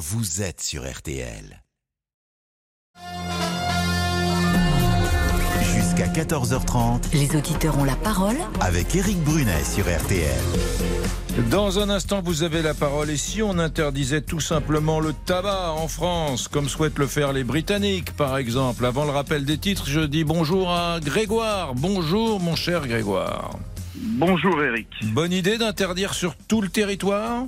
vous êtes sur RTL. Jusqu'à 14h30, Les auditeurs ont la parole avec Eric Brunet sur RTL. Dans un instant, vous avez la parole. Et si on interdisait tout simplement le tabac en France, comme souhaitent le faire les Britanniques, par exemple? Avant le rappel des titres, je dis bonjour à Grégoire. Bonjour, mon cher Grégoire. Bonjour Eric. Bonne idée d'interdire sur tout le territoire?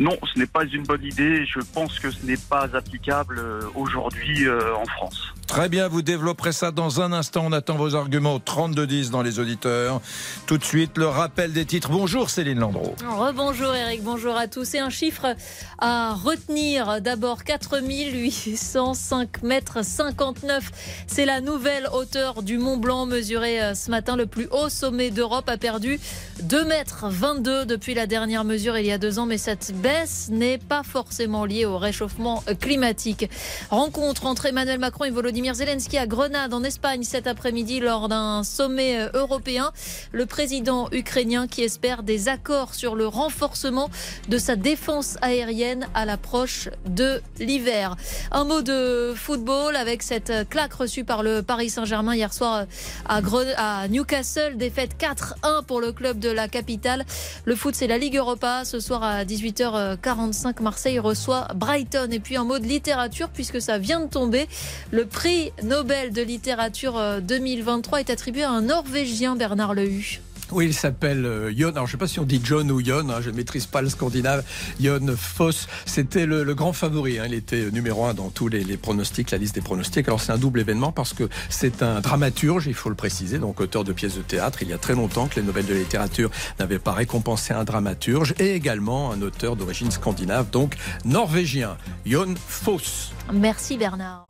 Non, ce n'est pas une bonne idée. Je pense que ce n'est pas applicable euh, aujourd'hui euh, en France. Très bien, vous développerez ça dans un instant. On attend vos arguments au 32-10 dans les auditeurs. Tout de suite, le rappel des titres. Bonjour Céline Landreau. Rebonjour Eric, bonjour à tous. Et un chiffre à retenir. D'abord 4805 mètres 59. C'est la nouvelle hauteur du Mont Blanc mesurée euh, ce matin. Le plus haut sommet d'Europe a perdu 2 mètres 22 depuis la dernière mesure il y a deux ans. Mais cette baisse n'est pas forcément liée au réchauffement climatique. Rencontre entre Emmanuel Macron et Volodymyr Zelensky à Grenade en Espagne cet après-midi lors d'un sommet euh, européen. Le président ukrainien qui espère des accords sur le renforcement de sa défense aérienne à l'approche de l'hiver. Un mot de football avec cette claque reçue par le Paris Saint-Germain hier soir à, Gren- à Newcastle. Défaite 4-1 pour le club de la capitale. Le foot, c'est la Ligue Europa. Ce soir à 18h45, Marseille reçoit Brighton. Et puis un mot de littérature puisque ça vient de tomber. Le prix Nobel de littérature euh, 2023 est attribué à un Norvégien, Bernard Lehu. Oui, il s'appelle euh, Jon. Alors, je ne sais pas si on dit John ou Jon. hein, je ne maîtrise pas le scandinave. Jon Foss, c'était le, grand favori. hein, il était numéro un dans tous les, les pronostics, la liste des pronostics. Alors, c'est un double événement parce que c'est un dramaturge, il faut le préciser, donc auteur de pièces de théâtre. Il y a très longtemps que les nouvelles de littérature n'avaient pas récompensé un dramaturge et également un auteur d'origine scandinave, donc norvégien. Jon Foss. Merci Bernard.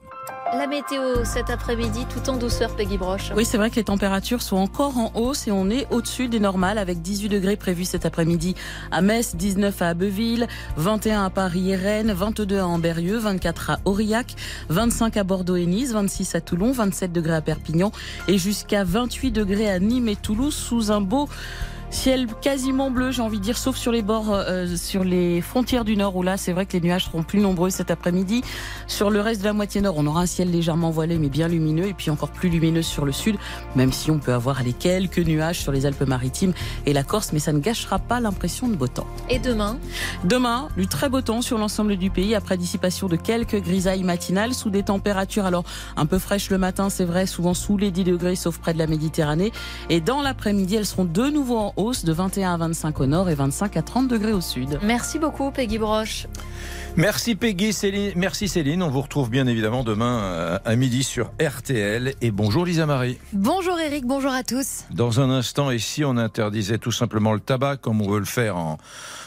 La météo cet après-midi, tout en douceur, Peggy Broche. Oui, c'est vrai que les températures sont encore en hausse et on est au-dessus des normales avec 18 degrés prévus cet après-midi à Metz, 19 à Abbeville, 21 à Paris et Rennes, 22 à Amberieux, 24 à Aurillac, 25 à Bordeaux et Nice, 26 à Toulon, 27 degrés à Perpignan et jusqu'à 28 degrés à Nîmes et Toulouse sous un beau Ciel quasiment bleu, j'ai envie de dire, sauf sur les bords, euh, sur les frontières du nord, où là, c'est vrai que les nuages seront plus nombreux cet après-midi. Sur le reste de la moitié nord, on aura un ciel légèrement voilé, mais bien lumineux, et puis encore plus lumineux sur le sud, même si on peut avoir les quelques nuages sur les Alpes-Maritimes et la Corse, mais ça ne gâchera pas l'impression de beau temps. Et demain, Demain, du très beau temps sur l'ensemble du pays après dissipation de quelques grisailles matinales sous des températures alors un peu fraîches le matin, c'est vrai, souvent sous les 10 degrés sauf près de la Méditerranée. Et dans l'après-midi, elles seront de nouveau en hausse de 21 à 25 au nord et 25 à 30 degrés au sud. merci beaucoup Peggy Broche. Merci Peggy, Céline. Merci Céline. On vous retrouve bien évidemment demain euh, à midi sur RTL. Et bonjour Lisa Marie. Bonjour Eric, bonjour à tous. Dans un instant, et si on interdisait tout simplement le tabac, comme on veut le faire en,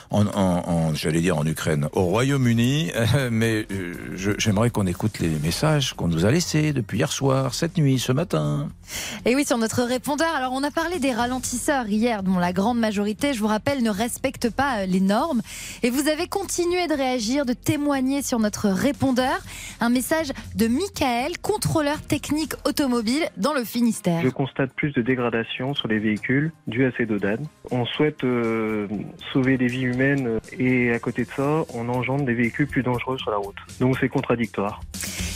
en, en- en- j'allais dire en Ukraine, au Royaume-Uni, mais euh, j'aimerais qu'on écoute les messages qu'on nous a laissés depuis hier soir, cette nuit, ce matin. Et oui, sur notre répondeur, alors on a parlé des ralentisseurs hier, dont la grande majorité, je vous rappelle, ne respecte pas euh, les normes. Et vous avez continué de réagir, de témoigner sur notre répondeur. Un message de Michael, contrôleur technique automobile dans le Finistère. Je constate plus de dégradation sur les véhicules dû à ces dodanes. On souhaite euh, sauver des vies humaines euh, et à côté de ça, on engendre des véhicules plus dangereux sur la route. Donc c'est contradictoire.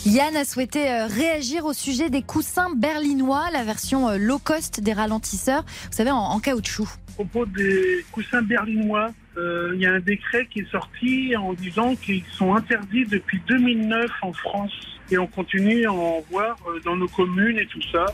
Yann a souhaité euh, réagir au sujet des coussins berlinois, la version euh, low cost des ralentisseurs, vous savez, en, en caoutchouc. À propos des coussins berlinois, euh, il y a un décret qui est sorti en disant qu'ils sont interdits depuis 2009 en France. Et on continue à en voir dans nos communes et tout ça.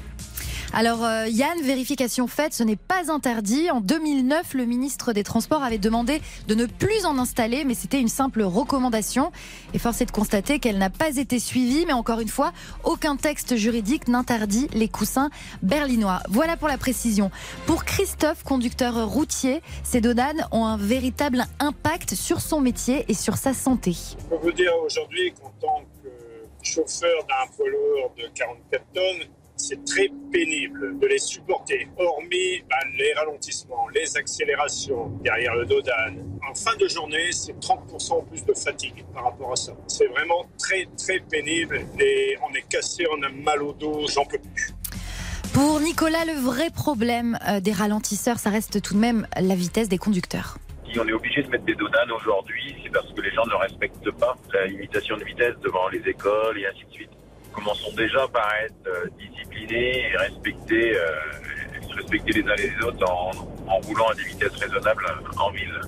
Alors euh, Yann, vérification faite, ce n'est pas interdit. En 2009, le ministre des Transports avait demandé de ne plus en installer, mais c'était une simple recommandation. Et force est de constater qu'elle n'a pas été suivie, mais encore une fois, aucun texte juridique n'interdit les coussins berlinois. Voilà pour la précision. Pour Christophe, conducteur routier, ces dodanes ont un véritable impact sur son métier et sur sa santé. Peux vous dire aujourd'hui qu'en tant que chauffeur d'un poids lourd de 44 tonnes, c'est très pénible de les supporter, hormis ben, les ralentissements, les accélérations derrière le dodane. En fin de journée, c'est 30% en plus de fatigue par rapport à ça. C'est vraiment très très pénible et on est cassé, on a mal au dos, j'en peux plus. Pour Nicolas, le vrai problème euh, des ralentisseurs, ça reste tout de même la vitesse des conducteurs. Si on est obligé de mettre des dodanes aujourd'hui, c'est parce que les gens ne respectent pas la limitation de vitesse devant les écoles et ainsi de suite. Commençons déjà par être euh, disciplinés et respecter, euh, respecter les uns les autres en, en roulant à des vitesses raisonnables en ville.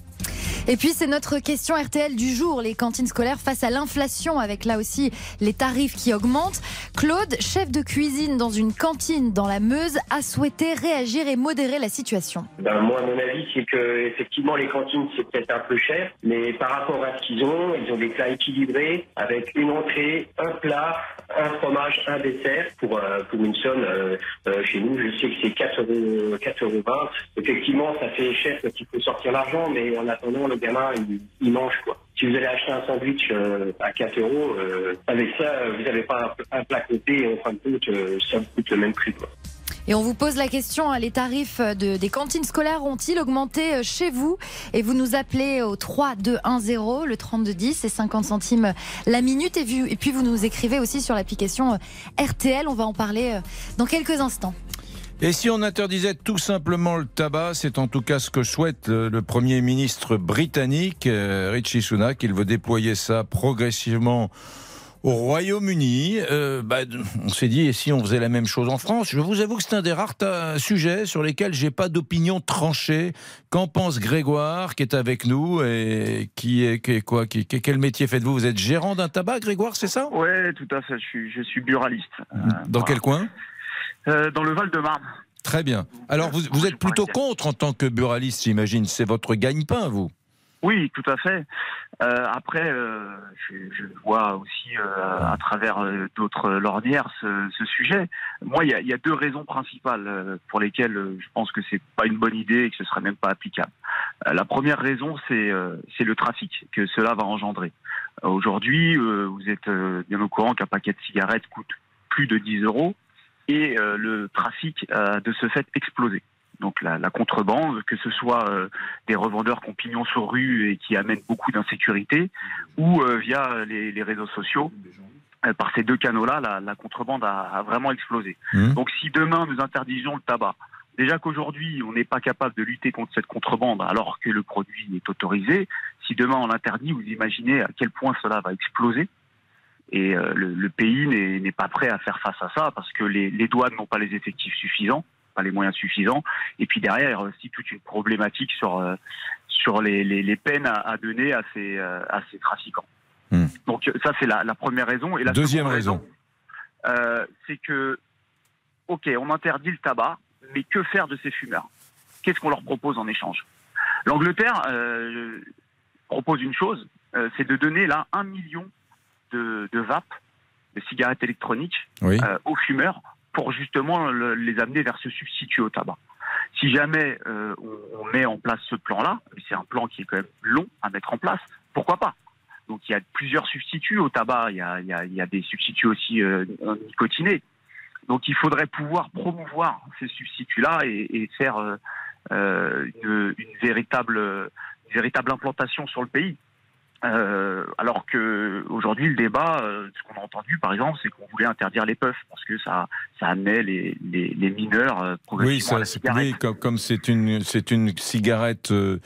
Et puis c'est notre question RTL du jour, les cantines scolaires face à l'inflation avec là aussi les tarifs qui augmentent. Claude, chef de cuisine dans une cantine dans la Meuse, a souhaité réagir et modérer la situation. Ben, moi, mon avis, c'est que effectivement les cantines c'est peut-être un peu cher, mais par rapport à ce qu'ils ont, ils ont des plats équilibrés avec une entrée, un plat, un fromage, un dessert pour euh, pour une somme. euh, euh, chez nous, je sais que c'est 4 euros, 4 euros 20. Effectivement, ça fait cher quand il faut sortir l'argent, mais en attendant, le gamin il, il mange quoi. Si vous allez acheter un sandwich euh, à 4 euros, euh, avec ça, vous n'avez pas un, plat côté et en fin de compte, euh, ça vous coûte le même prix. Quoi. Et on vous pose la question, hein, les tarifs de, des cantines scolaires ont-ils augmenté chez vous? Et vous nous appelez au 3210, le 3210, c'est 50 centimes la minute. Et, et puis vous nous écrivez aussi sur l'application RTL, on va en parler dans quelques instants. Et si on interdisait tout simplement le tabac, c'est en tout cas ce que souhaite le, Premier ministre britannique, euh, Richie Sunak. Il veut déployer ça progressivement au Royaume-Uni. Euh, bah, on s'est dit, et si on faisait la même chose en France? Je vous avoue que c'est un des rares sujets sur lesquels j'ai pas d'opinion tranchée. Qu'en pense Grégoire, qui est avec nous et qui est, qui est quoi qui, Quel métier faites-vous? Vous êtes gérant d'un tabac, Grégoire, c'est ça? Ouais, tout à fait. Je suis, je suis buraliste. Dans quel coin? Euh, dans le Val-de-Marne. Très bien. Alors, vous, vous êtes plutôt contre en tant que buraliste, j'imagine. C'est votre gagne-pain, vous Oui, tout à fait. Euh, après, euh, je, je vois aussi euh, à travers d'autres lornières ce, ce sujet. Moi, il y a, il y a deux raisons principales pour lesquelles je pense que c'est pas une bonne idée et que ce serait même pas applicable. La première raison, c'est c'est le trafic que cela va engendrer. Aujourd'hui, vous êtes bien au courant qu'un paquet de cigarettes coûte plus de 10 euros et euh, le trafic a de ce fait explosé. Donc la, la contrebande, que ce soit euh, des revendeurs qui ont pignon sur rue et qui amènent beaucoup d'insécurité, ou euh, via les, les réseaux sociaux, euh, par ces deux canaux-là, la, la contrebande a, a vraiment explosé. Mmh. Donc si demain nous interdisions le tabac, déjà qu'aujourd'hui on n'est pas capable de lutter contre cette contrebande alors que le produit est autorisé, si demain on l'interdit, vous imaginez à quel point cela va exploser. Et euh, le, le pays n'est pas prêt à faire face à ça parce que les, les douanes n'ont pas les effectifs suffisants, pas les moyens suffisants. Et puis derrière, il y a aussi toute une problématique sur euh, sur les, les, les peines à, à donner à ces euh, à ces trafiquants. Donc euh, ça c'est la, la première raison. Et la Deuxième raison. c'est que ok, on interdit le tabac, mais que faire de ces fumeurs? Qu'est-ce qu'on leur propose en échange? L'Angleterre propose une chose, c'est de donner là un million de, de vapes, de cigarettes électroniques Oui. euh, aux fumeurs pour justement le- les amener vers ce substitut au tabac. Si jamais euh, on, on met en place ce plan-là, c'est un plan qui est quand même long à mettre en place, pourquoi pas? Donc il y a plusieurs substituts au tabac, il y a, il y a- il y a des substituts aussi euh, nicotinés. Donc il faudrait pouvoir promouvoir ces substituts-là et, et faire une, une véritable, une véritable implantation sur le pays. Euh, alors que aujourd'hui le débat, euh, ce qu'on a entendu par exemple, c'est qu'on voulait interdire les puffs parce que ça, ça amenait les, les, les mineurs euh, Oui, progressivement à ça, la c'est- cigarette. oui, comme comme c'est une, c'est une cigarette euh,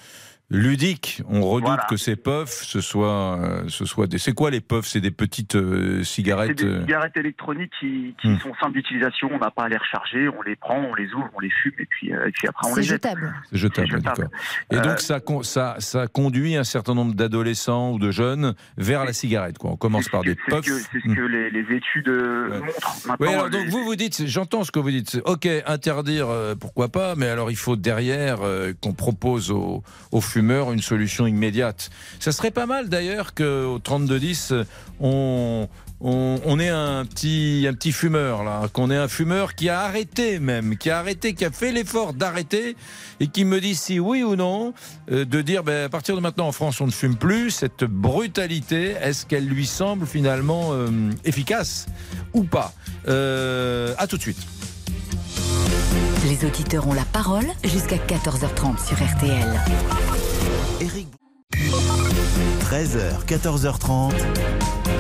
ludique, on redoute Voilà. que ces puffs, ce soit, euh, ce soit des. C'est quoi les puffs? C'est des petites euh, C'est cigarettes. des euh, cigarettes électroniques qui, qui Hmm. sont simples d'utilisation, on n'a pas à les recharger, on les prend, on les ouvre, on les fume et puis, euh, et puis après on C'est les jette. C'est jetable, C'est jetable. d'accord. Et Euh, donc ça, con- ça, ça conduit un certain nombre d'adolescents ou de jeunes vers la cigarette. Quoi. On commence par des C'est ce puffs. que, c'est ce Hmm. que les, les études montrent. Maintenant, Oui, alors les- donc vous vous dites, c'est- j'entends ce que vous dites. c'est, Ok, interdire, euh, pourquoi pas, mais alors il faut derrière euh, qu'on propose aux, aux fumeurs une solution immédiate. Ça serait pas mal d'ailleurs qu'au 3210, euh, on, on, on ait un petit, un petit fumeur là, qu'on ait un fumeur qui a arrêté même, qui a arrêté, qui a fait l'effort d'arrêter et qui me dit si oui ou non, euh, de dire ben, à partir de maintenant en France on ne fume plus. Cette brutalité, est-ce qu'elle lui semble finalement euh, efficace ou pas? Euh, À tout de suite. Les auditeurs ont la parole jusqu'à 14h30 sur RTL. Eric 13h, 14h30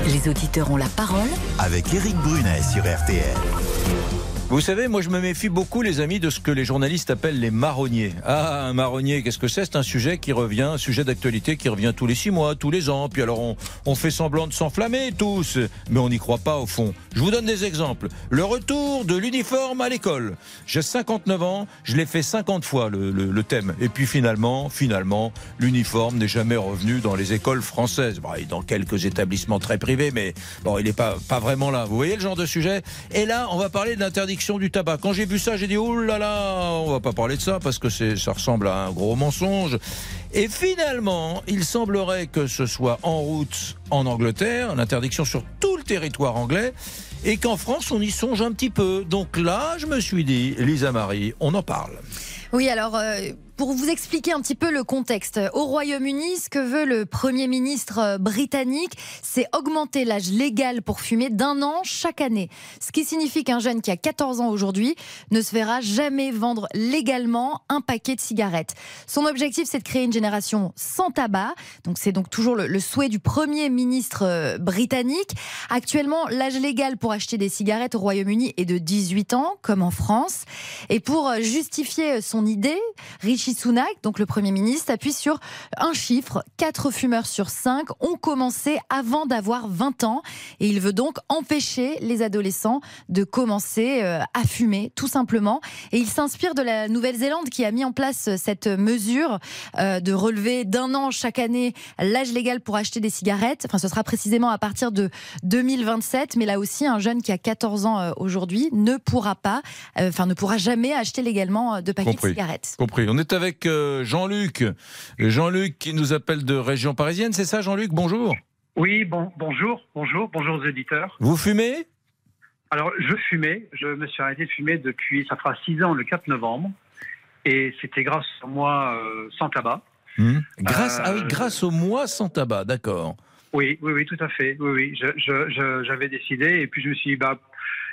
Les auditeurs ont la parole avec Eric Brunet sur RTL. Vous savez, moi je me méfie beaucoup, les amis, de ce que les journalistes appellent les marronniers. Ah, un marronnier, qu'est-ce que c'est? C'est un sujet qui revient, un sujet d'actualité qui revient tous les six mois, tous les ans. Puis alors on, fait semblant de s'enflammer tous, mais on n'y croit pas au fond. Je vous donne des exemples. Le retour de l'uniforme à l'école. J'ai 59 ans, je l'ai fait 50 fois le, thème. Et puis finalement, finalement, l'uniforme n'est jamais revenu dans les écoles françaises. Bon, et dans quelques établissements très privés, mais bon, il n'est pas, pas vraiment là. Vous voyez le genre de sujet? Et là, on va parler de l'interdiction du tabac. Quand j'ai vu ça, j'ai dit, oh là là, on va pas parler de ça parce que ça ressemble à un gros mensonge. Et finalement, il semblerait que ce soit en route en Angleterre, l'interdiction sur tout le territoire anglais, et qu'en France, on y songe un petit peu. Donc là, je me suis dit, Lisa Marie, on en parle. Oui, alors euh, pour vous expliquer un petit peu le contexte, au Royaume-Uni, ce que veut le Premier ministre euh, britannique, c'est augmenter l'âge légal pour fumer d'un an chaque année. Ce qui signifie qu'un jeune qui a 14 ans aujourd'hui ne se verra jamais vendre légalement un paquet de cigarettes. Son objectif, c'est de créer une génération sans tabac. Donc c'est donc toujours le, le souhait du Premier ministre euh, britannique. Actuellement, l'âge légal pour acheter des cigarettes au Royaume-Uni est de 18 ans, comme en France. Et pour euh, justifier son idée, Rishi Sunak, donc le Premier ministre, appuie sur un chiffre. 4 fumeurs sur 5 ont commencé avant d'avoir 20 ans. Et il veut donc empêcher les adolescents de commencer euh, à fumer, tout simplement. Et il s'inspire de la Nouvelle-Zélande qui a mis en place cette mesure euh, de relever d'un an chaque année l'âge légal pour acheter des cigarettes. Enfin, ce sera précisément à partir de 2027. Mais là aussi, un jeune qui a 14 ans euh, aujourd'hui ne pourra pas, enfin, ne pourra jamais acheter légalement de paquets de cigarettes. Compris. On est avec euh, Jean-Luc. Jean-Luc qui nous appelle de région parisienne, c'est ça Jean-Luc? Bonjour. Oui, bon, bonjour, bonjour, bonjour aux éditeurs. Vous fumez? Alors, je fumais, je me suis arrêté de fumer depuis, ça fera six ans, le 4 novembre, et c'était grâce à moi euh, sans tabac. Hmm. Grâce, Euh, ah oui, grâce au mois sans tabac, d'accord. Oui, oui, oui, tout à fait. Oui, oui, je- je- je- j'avais décidé, et puis je me suis dit, bah,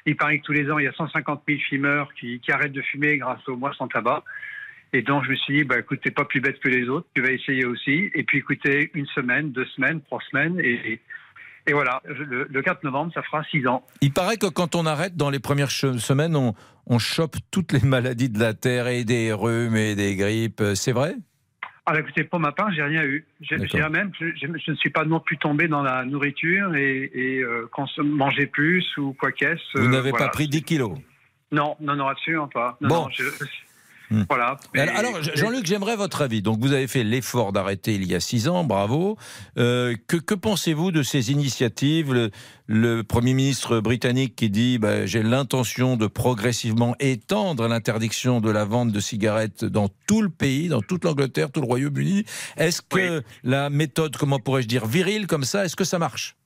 il paraît que tous les ans, il y a 150 000 fumeurs qui, qui arrêtent de fumer grâce au mois sans tabac. Et donc, je me suis dit, bah, écoute, t'es pas plus bête que les autres, tu vas essayer aussi. Et puis, écoutez, une semaine, deux semaines, trois semaines, et, et voilà, le, le 4 novembre, ça fera six ans. Il paraît que quand on arrête dans les premières semaines, on, on chope toutes les maladies de la terre et des rhumes et des grippes. Euh, C'est vrai? Alors écoutez, pour ma part, j'ai rien eu. J'ai-. Je même que je, je ne suis pas non plus tombé dans la nourriture et, et euh, manger plus ou quoi qu'est-ce. Vous euh, n'avez voilà. pas pris 10 kilos? Non, non, non, absolument pas. Non, Bon. non, je- Hmm. Voilà. Alors, alors, Jean-Luc, j'aimerais votre avis. Donc, vous avez fait l'effort d'arrêter il y a six ans, bravo. Euh, que que pensez-vous de ces initiatives? Le, le Premier ministre britannique qui dit bah, J'ai l'intention de progressivement étendre l'interdiction de la vente de cigarettes dans tout le pays, dans toute l'Angleterre, tout le Royaume-Uni. Est-ce que la méthode, comment pourrais-je dire, virile comme ça, est-ce que ça marche?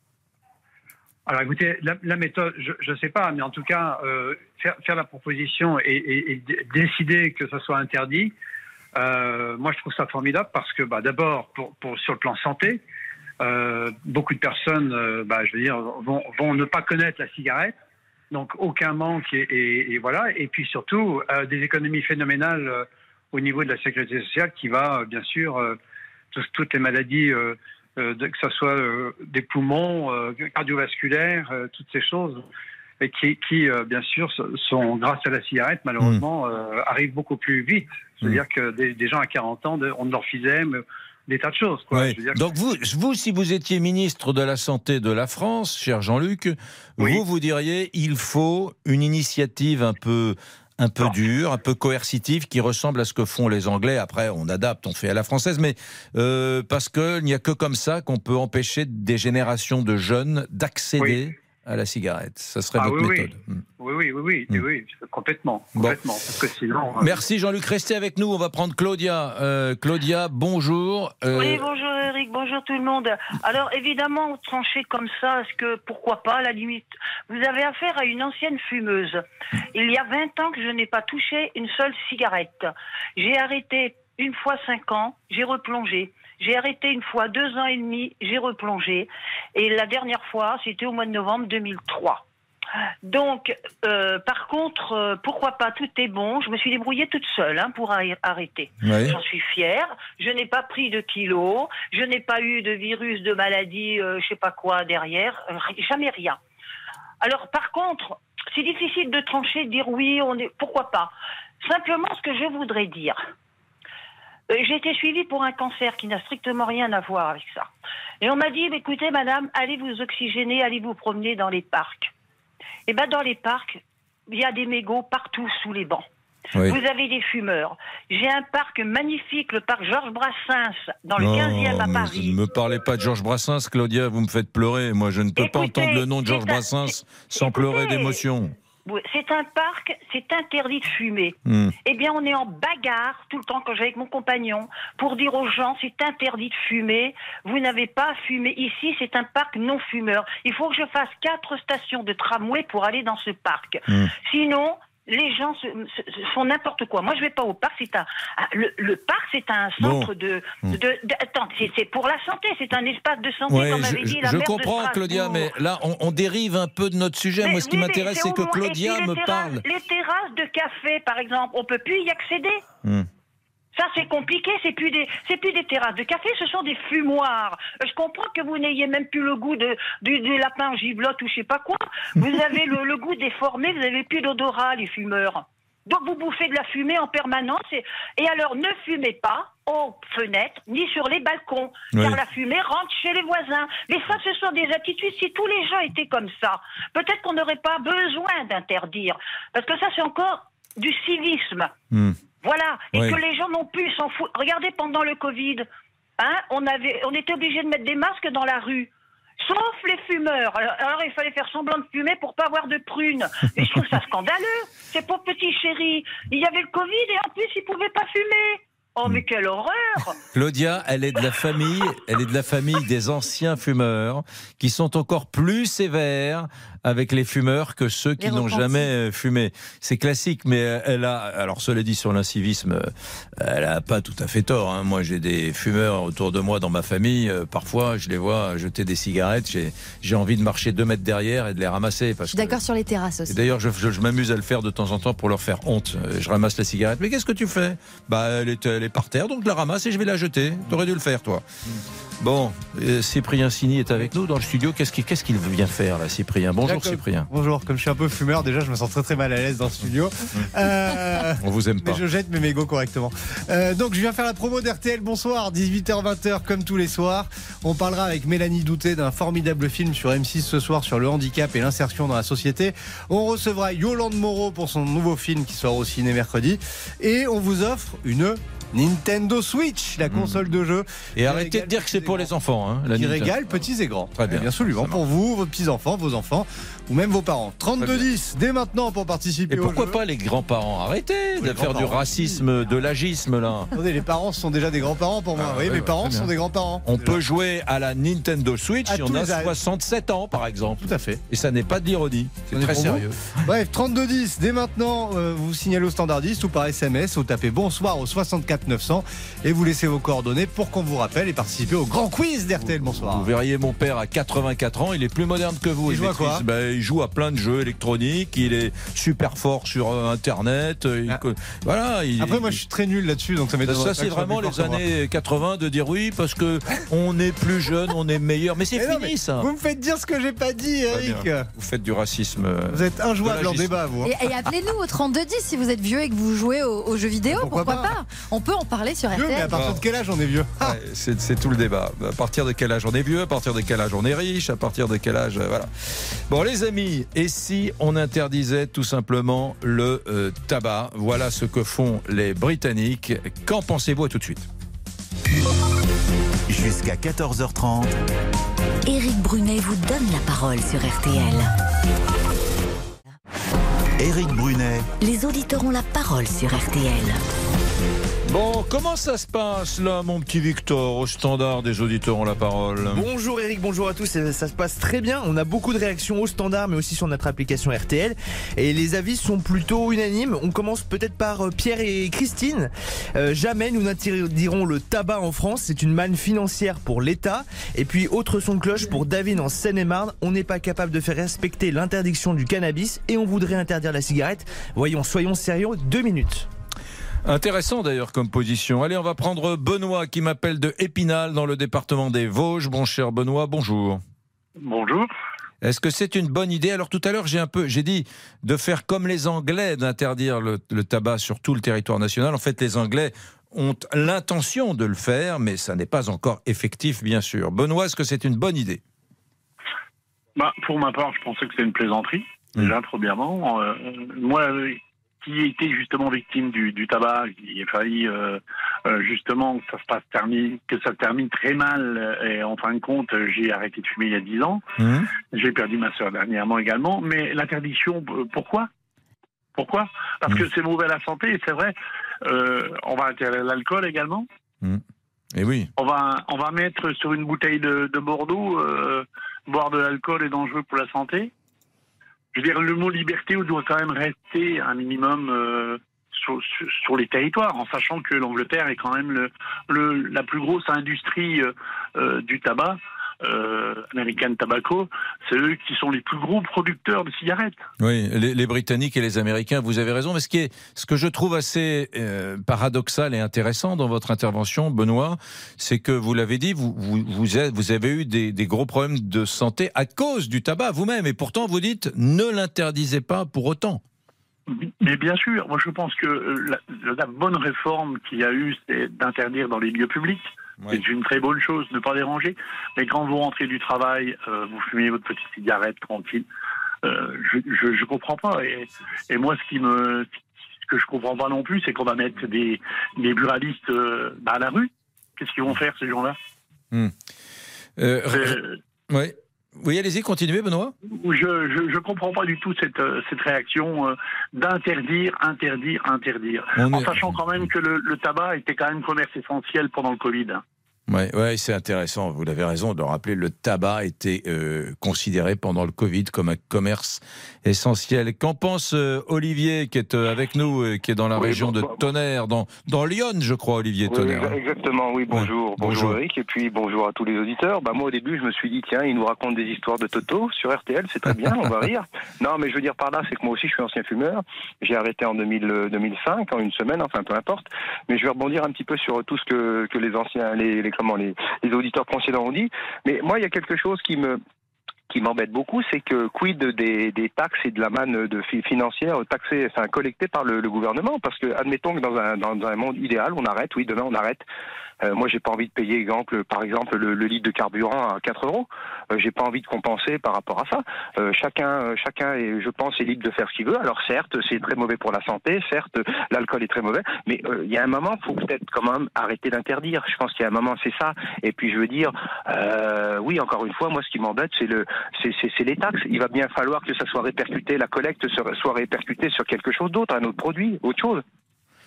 Alors écoutez, la, la méthode, je ne sais pas, mais en tout cas, euh, faire, faire la proposition et, et- et décider que ça soit interdit, euh, moi je trouve ça formidable parce que bah, d'abord, pour, pour- sur le plan santé, euh, beaucoup de personnes, euh, bah, je veux dire, vont, vont ne pas connaître la cigarette, donc aucun manque et, et- voilà. Et puis surtout, euh, des économies phénoménales euh, au niveau de la sécurité sociale qui va, bien sûr, toutes les maladies, que ce soit euh, des poumons, euh, cardiovasculaires, euh, toutes ces choses, et qui, qui euh, bien sûr, so- sont, grâce à la cigarette, malheureusement, euh, arrivent beaucoup plus vite. C'est-à-dire que des, des gens à 40 ans ont de l'emphysème, des tas de choses. Quoi. Ouais. Je veux dire que- Donc vous, vous, si vous étiez ministre de la Santé de la France, cher Jean-Luc, vous, vous diriez il faut une initiative un peu un peu dure, un peu coercitive, qui ressemble à ce que font les Anglais. Après, on adapte, on fait à la française, mais euh, parce qu'il n'y a que comme ça qu'on peut empêcher des générations de jeunes d'accéder à la cigarette. Ça serait Ah, votre oui, méthode. Hmm. oui, oui, oui, oui, oui, oui, complètement, Bon. complètement. Parce que sinon, euh, Merci Jean-Luc, restez avec nous. On va prendre Claudia. Euh, Claudia, bonjour. Euh, Oui, bonjour Eric, bonjour tout le monde. Alors évidemment, trancher comme ça, est-ce que pourquoi pas à la limite? Vous avez affaire à une ancienne fumeuse. Il y a 20 ans que je n'ai pas touché une seule cigarette. J'ai arrêté une fois 5 ans, j'ai replongé. J'ai arrêté une fois deux ans et demi, j'ai replongé. Et la dernière fois, c'était au mois de novembre 2003. Donc, euh, par contre, euh, pourquoi pas Tout est bon. Je me suis débrouillée toute seule hein, pour arr- arrêter. J'en suis fière. Je n'ai pas pris de kilos. Je n'ai pas eu de virus, de maladie, euh, je sais pas quoi derrière. Euh, jamais rien. Alors, par contre, c'est difficile de trancher, de dire oui, on est, pourquoi pas. Simplement, ce que je voudrais dire, j'ai été suivie pour un cancer qui n'a strictement rien à voir avec ça. Et on m'a dit, écoutez, madame, allez vous oxygéner, allez vous promener dans les parcs. Et ben, dans les parcs, il y a des mégots partout sous les bancs. Oui. Vous avez des fumeurs. J'ai un parc magnifique, le parc Georges Brassens, dans le Non, 15e à Paris. Ne me parlez pas de Georges Brassens, Claudia, vous me faites pleurer. Moi, je ne peux pas entendre le nom de Georges Brassens sans pleurer d'émotion. C'est un parc, c'est interdit de fumer. Hmm. Eh bien, on est en bagarre tout le temps quand j'ai avec mon compagnon pour dire aux gens c'est interdit de fumer. Vous n'avez pas à fumer ici. C'est un parc non fumeur. Il faut que je fasse quatre stations de tramway pour aller dans ce parc. Hmm. Sinon. Les gens se, se- se font n'importe quoi. Moi, je vais pas au parc. C'est un, le, le parc, c'est un centre Bon. de, Hmm. de, de- attends, c'est, pour la santé. C'est un espace de santé, Ouais, comme je, avait dit la je de comprends, Claudia, mais là, on, on dérive un peu de notre sujet. Mais Moi, ce qui oui, m'intéresse, c'est que Claudia me terrasses- parle. Les terrasses de café, par exemple, on peut plus y accéder. Hmm. Ça, c'est compliqué. C'est plus des, c'est plus des terrasses de café, ce sont des fumoirs. Euh, Je comprends que vous n'ayez même plus le goût de, du, du lapin en giblotte ou je sais pas quoi. Vous avez le, le goût déformé, vous avez plus d'odorat, les fumeurs. Donc vous bouffez de la fumée en permanence et, et alors ne fumez pas aux fenêtres ni sur les balcons car Oui. la fumée rentre chez les voisins. Mais ça, ce sont des attitudes. Si tous les gens étaient comme ça, peut-être qu'on n'aurait pas besoin d'interdire parce que ça, c'est encore du civisme. Hmm. Voilà, et que les gens n'ont plus s'en foutre. Regardez pendant le Covid, hein, on avait, on était obligé de mettre des masques dans la rue. Sauf les fumeurs. Alors, alors, il fallait faire semblant de fumer pour pas avoir de prunes. Et je trouve ça scandaleux. C'est pour petit chéri. Il y avait le Covid et en plus il pouvait pas fumer. Oh mais quelle horreur Claudia, elle est de la famille, elle est de la famille des anciens fumeurs qui sont encore plus sévères avec les fumeurs que ceux qui n'ont jamais euh, fumé. C'est classique, mais euh, elle a, alors cela dit sur l'incivisme, euh, elle a pas tout à fait tort. hein. Moi, j'ai des fumeurs autour de moi dans ma famille. Parfois, je les vois jeter des cigarettes. J'ai, j'ai envie de marcher deux mètres derrière et de les ramasser Je suis que d'accord sur les terrasses et aussi. D'ailleurs, je, je- je m'amuse à le faire de temps en temps pour leur faire honte. Je ramasse la cigarette. Mais qu'est-ce que tu fais? Bah, elle est, elle par terre, donc je la ramasse et je vais la jeter. T'aurais dû le faire, toi. Bon, euh, Cyprien Sini est avec nous dans le studio. Qu'est-ce qu'il qu'est-ce qu'il vient faire, là, Cyprien? Bonjour, Cyprien. Bonjour, comme je suis un peu fumeur, déjà je me sens très très mal à l'aise dans le studio. Euh, On vous aime pas. Mais je jette mes mégots correctement. Euh, donc je viens faire la promo d'RTL. Bonsoir, 18h-20h comme tous les soirs. On parlera avec Mélanie Douté d'un formidable film sur M6 ce soir sur le handicap et l'insertion dans la société. On recevra Yolande Moreau pour son nouveau film qui sort au ciné mercredi. Et on vous offre une Nintendo Switch, la console de jeu. Et arrêtez de dire que c'est pour les enfants. Hein, la qui régale petits et grands. Très bien. Bien absolument. Pour vous, vos petits-enfants, vos enfants ou même vos parents. 32-10 dès maintenant pour participer Et au pourquoi jeu. pas les grands-parents Arrêtez de faire du racisme, de l'agisme, là. Attendez, les parents sont déjà des grands-parents pour moi. Ah, oui, ouais, mes ouais, parents sont des grands-parents. On peut jouer à la Nintendo Switch À si on a les âges. 67 ans, par exemple. Tout à fait. Et ça n'est pas de l'ironie. C'est On est très sérieux. vous Bref, 3210, dès maintenant, euh, vous signalez au standardiste ou par SMS, vous tapez bonsoir au 64 900 et vous laissez vos coordonnées pour qu'on vous rappelle et participer au grand quiz d'RTL. Bonsoir. Vous verriez mon père à 84 ans, il est plus moderne que vous. Il joue à quoi? Ben, Il joue à plein de jeux électroniques, il est super fort sur euh, Internet. euh, il co- Voilà. il- Ah. Après, moi, je suis très nul là-dessus, donc ça m'étonne ça, c'est vraiment les années 80 de dire oui, parce que on est plus jeune, on est meilleur. Mais c'est non, fini, mais ça. Vous me faites dire ce que j'ai pas dit, Eric. bien. Vous faites du racisme. euh, Vous êtes injouable de en débat, vous. hein. Et, et appelez-nous au 3210 si vous êtes vieux et que vous jouez aux, aux jeux vidéo. Pourquoi Pourquoi, pas pas, On peut en parler sur Vieux, mais à RTL. partir de quel âge on est vieux? Ouais, c'est c'est tout le débat. À partir de quel âge on est vieux, à partir de quel âge on est riche, à partir de quel âge. euh, voilà. Bon, les amis, et si on interdisait tout simplement le euh, tabac? Voilà ce que font les Britanniques. Qu'en pensez-vous? À tout de suite. Jusqu'à 14h30. Éric Brunet vous donne la parole sur RTL. Éric Brunet. Les auditeurs ont la parole sur RTL. Bon, comment ça se passe là, mon petit Victor, au standard des auditeurs ont la parole Bonjour Eric, bonjour à tous. Ça, se passe très bien. On a beaucoup de réactions au standard, mais aussi sur notre application RTL. Et les avis sont plutôt unanimes. On commence peut-être par euh, Pierre et Christine. Euh, jamais nous n'interdirons le tabac en France. C'est une manne financière pour l'État. Et puis autre son de cloche pour David en Seine-et-Marne. On n'est pas capable de faire respecter l'interdiction du cannabis et on voudrait interdire la cigarette. Voyons, soyons sérieux. Deux minutes. Intéressant d'ailleurs comme position. Allez, on va prendre Benoît qui m'appelle de Épinal dans le département des Vosges. Bon cher Benoît, bonjour. Bonjour. Est-ce que c'est une bonne idée? Alors tout à l'heure, j'ai un peu, j'ai dit de faire comme les Anglais, d'interdire le, le tabac sur tout le territoire national. En fait, les Anglais ont l'intention de le faire, mais ça n'est pas encore effectif, bien sûr. Benoît, est-ce que c'est une bonne idée? Bah, pour ma part, je pensais que c'était une plaisanterie. Déjà, premièrement, Euh, moi, euh, qui ai été justement victime du, du tabac, il a failli euh, euh, justement que ça se passe termine, que ça termine très mal. euh, Et en fin de compte, j'ai arrêté de fumer il y a 10 ans. J'ai perdu ma soeur dernièrement également. Mais l'interdiction, pourquoi? Pourquoi? Parce que c'est mauvais à la santé, c'est vrai. Euh, on va interdire l'alcool également. Et oui. On va, on va mettre sur une bouteille de, de Bordeaux, euh, boire de l'alcool est dangereux pour la santé. Je veux dire, le mot liberté doit quand même rester un minimum euh, sur, sur- les territoires, en sachant que l'Angleterre est quand même le, le- la plus grosse industrie euh, euh, du tabac. Euh, American Tobacco, c'est eux qui sont les plus gros producteurs de cigarettes. Oui, les, les Britanniques et les Américains, vous avez raison. Mais ce, qui est, ce que je trouve assez euh, paradoxal et intéressant dans votre intervention, Benoît, c'est que vous l'avez dit, vous, vous, vous, êtes- vous avez eu des, des gros problèmes de santé à cause du tabac vous-même. Et pourtant, vous dites ne l'interdisez pas pour autant. Mais bien sûr, moi je pense que euh, la, la bonne réforme qu'il y a eu, c'est d'interdire dans les lieux publics. C'est une très bonne chose, ne pas déranger. Mais quand vous rentrez du travail, euh, vous fumez votre petite cigarette tranquille. Euh, je, je, je comprends pas. Et, et moi, ce qui me, ce que je comprends pas non plus, c'est qu'on va mettre des, des buralistes euh, bah, à la rue. Qu'est-ce qu'ils vont faire ces gens-là? Hmm. Oui. Oui, allez-y, continuez, Benoît. je, je, je comprends pas du tout cette, euh, cette réaction euh, d'interdire, interdire, interdire. On en est- sachant quand même que le, le tabac était quand même commerce essentiel pendant le Covid. Hein. Ouais, c'est intéressant. Vous avez raison de rappeler. Le tabac était euh, considéré pendant le Covid comme un commerce essentiel. Qu'en pense euh, Olivier, qui est euh, avec nous, qui est dans la Oui, région bon, de. Tonnerre, dans, dans Lyon, je crois, Olivier Oui, Tonnerre. exa- exactement, oui, bonjour. bonjour. Bonjour. Eric, et puis bonjour à tous les auditeurs. Bah, moi, au début, je me suis dit, tiens, il nous raconte des histoires de Toto sur RTL, c'est très bien, on va rire. Non, mais je veux dire par là, c'est que moi aussi, je suis ancien fumeur. J'ai arrêté en 2000, euh, 2005, en une semaine, enfin, peu importe. Mais je vais rebondir un petit peu sur tout ce que, que les anciens, les, les, comment, les, auditeurs précédents ont dit. Mais moi, il y a quelque chose qui me, qui m'embête beaucoup, c'est que quid des, taxes et de la manne de fi- financière taxée, enfin collectée par le, le gouvernement? Parce que admettons que dans un, dans un monde idéal, on arrête, oui, demain on arrête. Euh, moi, j'ai pas envie de payer, exemple, par exemple, le, le litre de carburant à 4 euros. Euh, j'ai pas envie de compenser par rapport à ça. Euh, chacun, euh, chacun, est, je pense, est libre de faire ce qu'il veut. Alors certes, c'est très mauvais pour la santé. Certes, l'alcool est très mauvais. Mais euh, il y a un moment, faut peut-être quand même arrêter d'interdire. Je pense qu'il y a un moment, c'est ça. Et puis je veux dire, euh, oui, encore une fois, moi, ce qui m'embête, c'est le, c'est, les taxes. Il va bien falloir que ça soit répercuté, la collecte soit répercutée sur quelque chose d'autre, un autre produit, autre chose.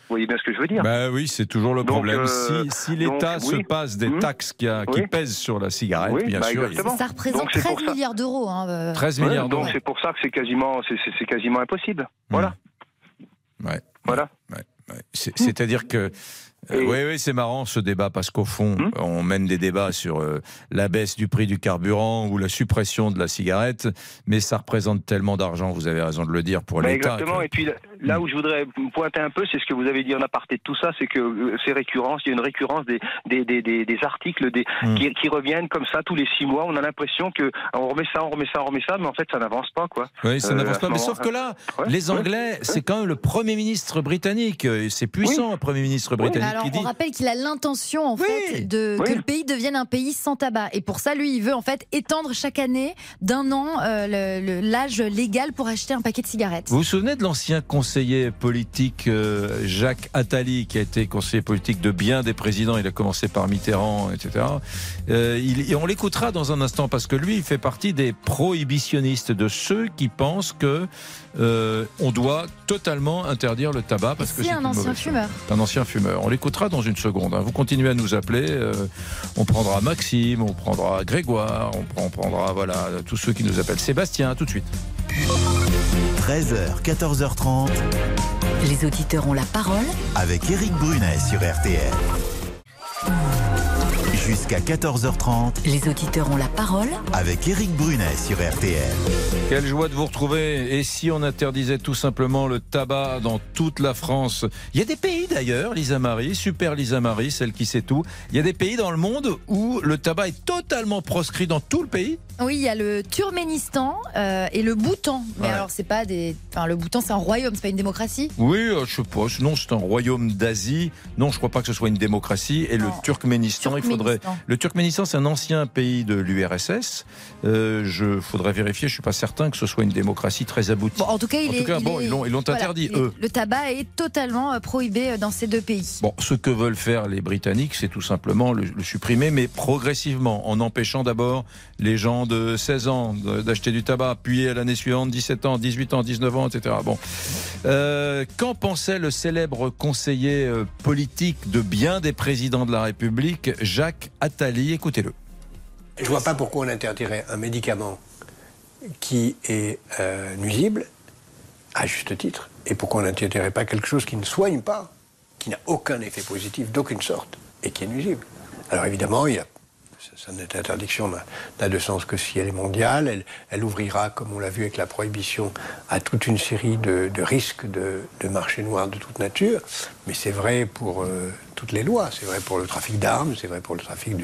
Vous voyez bien ce que je veux dire Bah oui, c'est toujours le Donc, problème. euh, si si l'État se oui. passe des Hmm. taxes qui, a- qui Oui. pèsent sur la cigarette, Oui, bien bah, sûr. il- exactement. Ça représente Donc, c'est 13 pour ça. milliards d'euros. hein, euh. 13 Ouais, milliards donc c'est pour ça que c'est quasiment, c'est, impossible. Voilà. Ouais. Voilà. C'est- C'est-à-dire que. euh, oui, oui, c'est marrant ce débat parce qu'au fond, Hmm. on mène des débats sur euh, la baisse du prix du carburant ou la suppression de la cigarette, mais ça représente tellement d'argent, vous avez raison de le dire, pour Bah, l'État. exactement. que- Et puis là- où je voudrais pointer un peu, c'est ce que vous avez dit en aparté de tout ça, c'est que euh, c'est récurrence, il y a une récurrence des, des, des, des, des articles des, Mm. qui, qui reviennent comme ça tous les six mois. On a l'impression que on remet ça, on remet ça, on remet ça, mais en fait ça n'avance pas quoi. Oui, ça Euh, n'avance pas. Mais moment- sauf que là, Ouais, les ouais. Anglais, c'est quand même le Premier ministre britannique. et C'est puissant, un Premier ministre britannique Alors, qui dit. on rappelle qu'il a l'intention en fait de Oui. que le pays devienne un pays sans tabac et pour ça lui il veut en fait étendre chaque année d'un an euh, l'âge légal pour acheter un paquet de cigarettes. Vous vous souvenez de l'ancien conseiller politique euh, Jacques Attali, qui a été conseiller politique de bien des présidents, il a commencé par Mitterrand, etc. Euh, il- et on l'écoutera dans un instant, parce que lui, il fait partie des prohibitionnistes, de ceux qui pensent que euh, on doit totalement interdire le tabac. Parce que C'est un ancien fumeur. Un ancien fumeur. On l'écoutera dans une seconde. hein. Vous continuez à nous appeler. euh, on prendra Maxime, on prendra Grégoire, on prend- on prendra voilà tous ceux qui nous appellent. Sébastien, tout de suite. 13h, 14h30. Les auditeurs ont la parole avec Eric Brunet sur RTL. Jusqu'à 14h30, Les auditeurs ont la parole avec Éric Brunet sur RTL. Quelle joie de vous retrouver. Et si on interdisait tout simplement le tabac dans toute la France? Il y a des pays d'ailleurs, Lisa Marie, super Lisa Marie, celle qui sait tout. Il y a des pays dans le monde où le tabac est totalement proscrit dans tout le pays? Oui, il y a le Turkménistan euh, et le Bhoutan. Mais Ouais. alors, c'est pas des. Enfin, le Bhoutan, c'est un royaume, c'est pas une démocratie? Oui, euh, je sais pas. Non, c'est un royaume d'Asie. Non, je crois pas que ce soit une démocratie. Et le Turkménistan, il faudrait. Le Turkménistan, c'est un ancien pays de l'URSS. Euh, je faudrait vérifier. Je suis pas certain que ce soit une démocratie très aboutie. Bon, en tout cas, il En est. tout cas, il bon, est- ils l'ont- voilà, interdit, est- eux. Le tabac est totalement euh, prohibé euh, dans ces deux pays. Bon, ce que veulent faire les Britanniques, c'est tout simplement le, le supprimer, mais progressivement, en empêchant d'abord les gens de 16 ans d'acheter du tabac, puis à l'année suivante 17 ans, 18 ans, 19 ans, etc. Bon, Euh, qu'en pensait le célèbre conseiller euh, politique de bien des présidents de la République, Jacques Attali Écoutez-le. Je vois pas pourquoi on interdirait un médicament qui est euh, nuisible, à juste titre, et pourquoi on n'interdirait pas quelque chose qui ne soigne pas, qui n'a aucun effet positif d'aucune sorte, et qui est nuisible. Alors évidemment, il y a, cette interdiction n'a- de sens que si elle est mondiale, elle, ouvrira, comme on l'a vu avec la prohibition, à toute une série de, risques de, marché noir de toute nature, mais c'est vrai pour euh, toutes les lois, c'est vrai pour le trafic d'armes, c'est vrai pour le trafic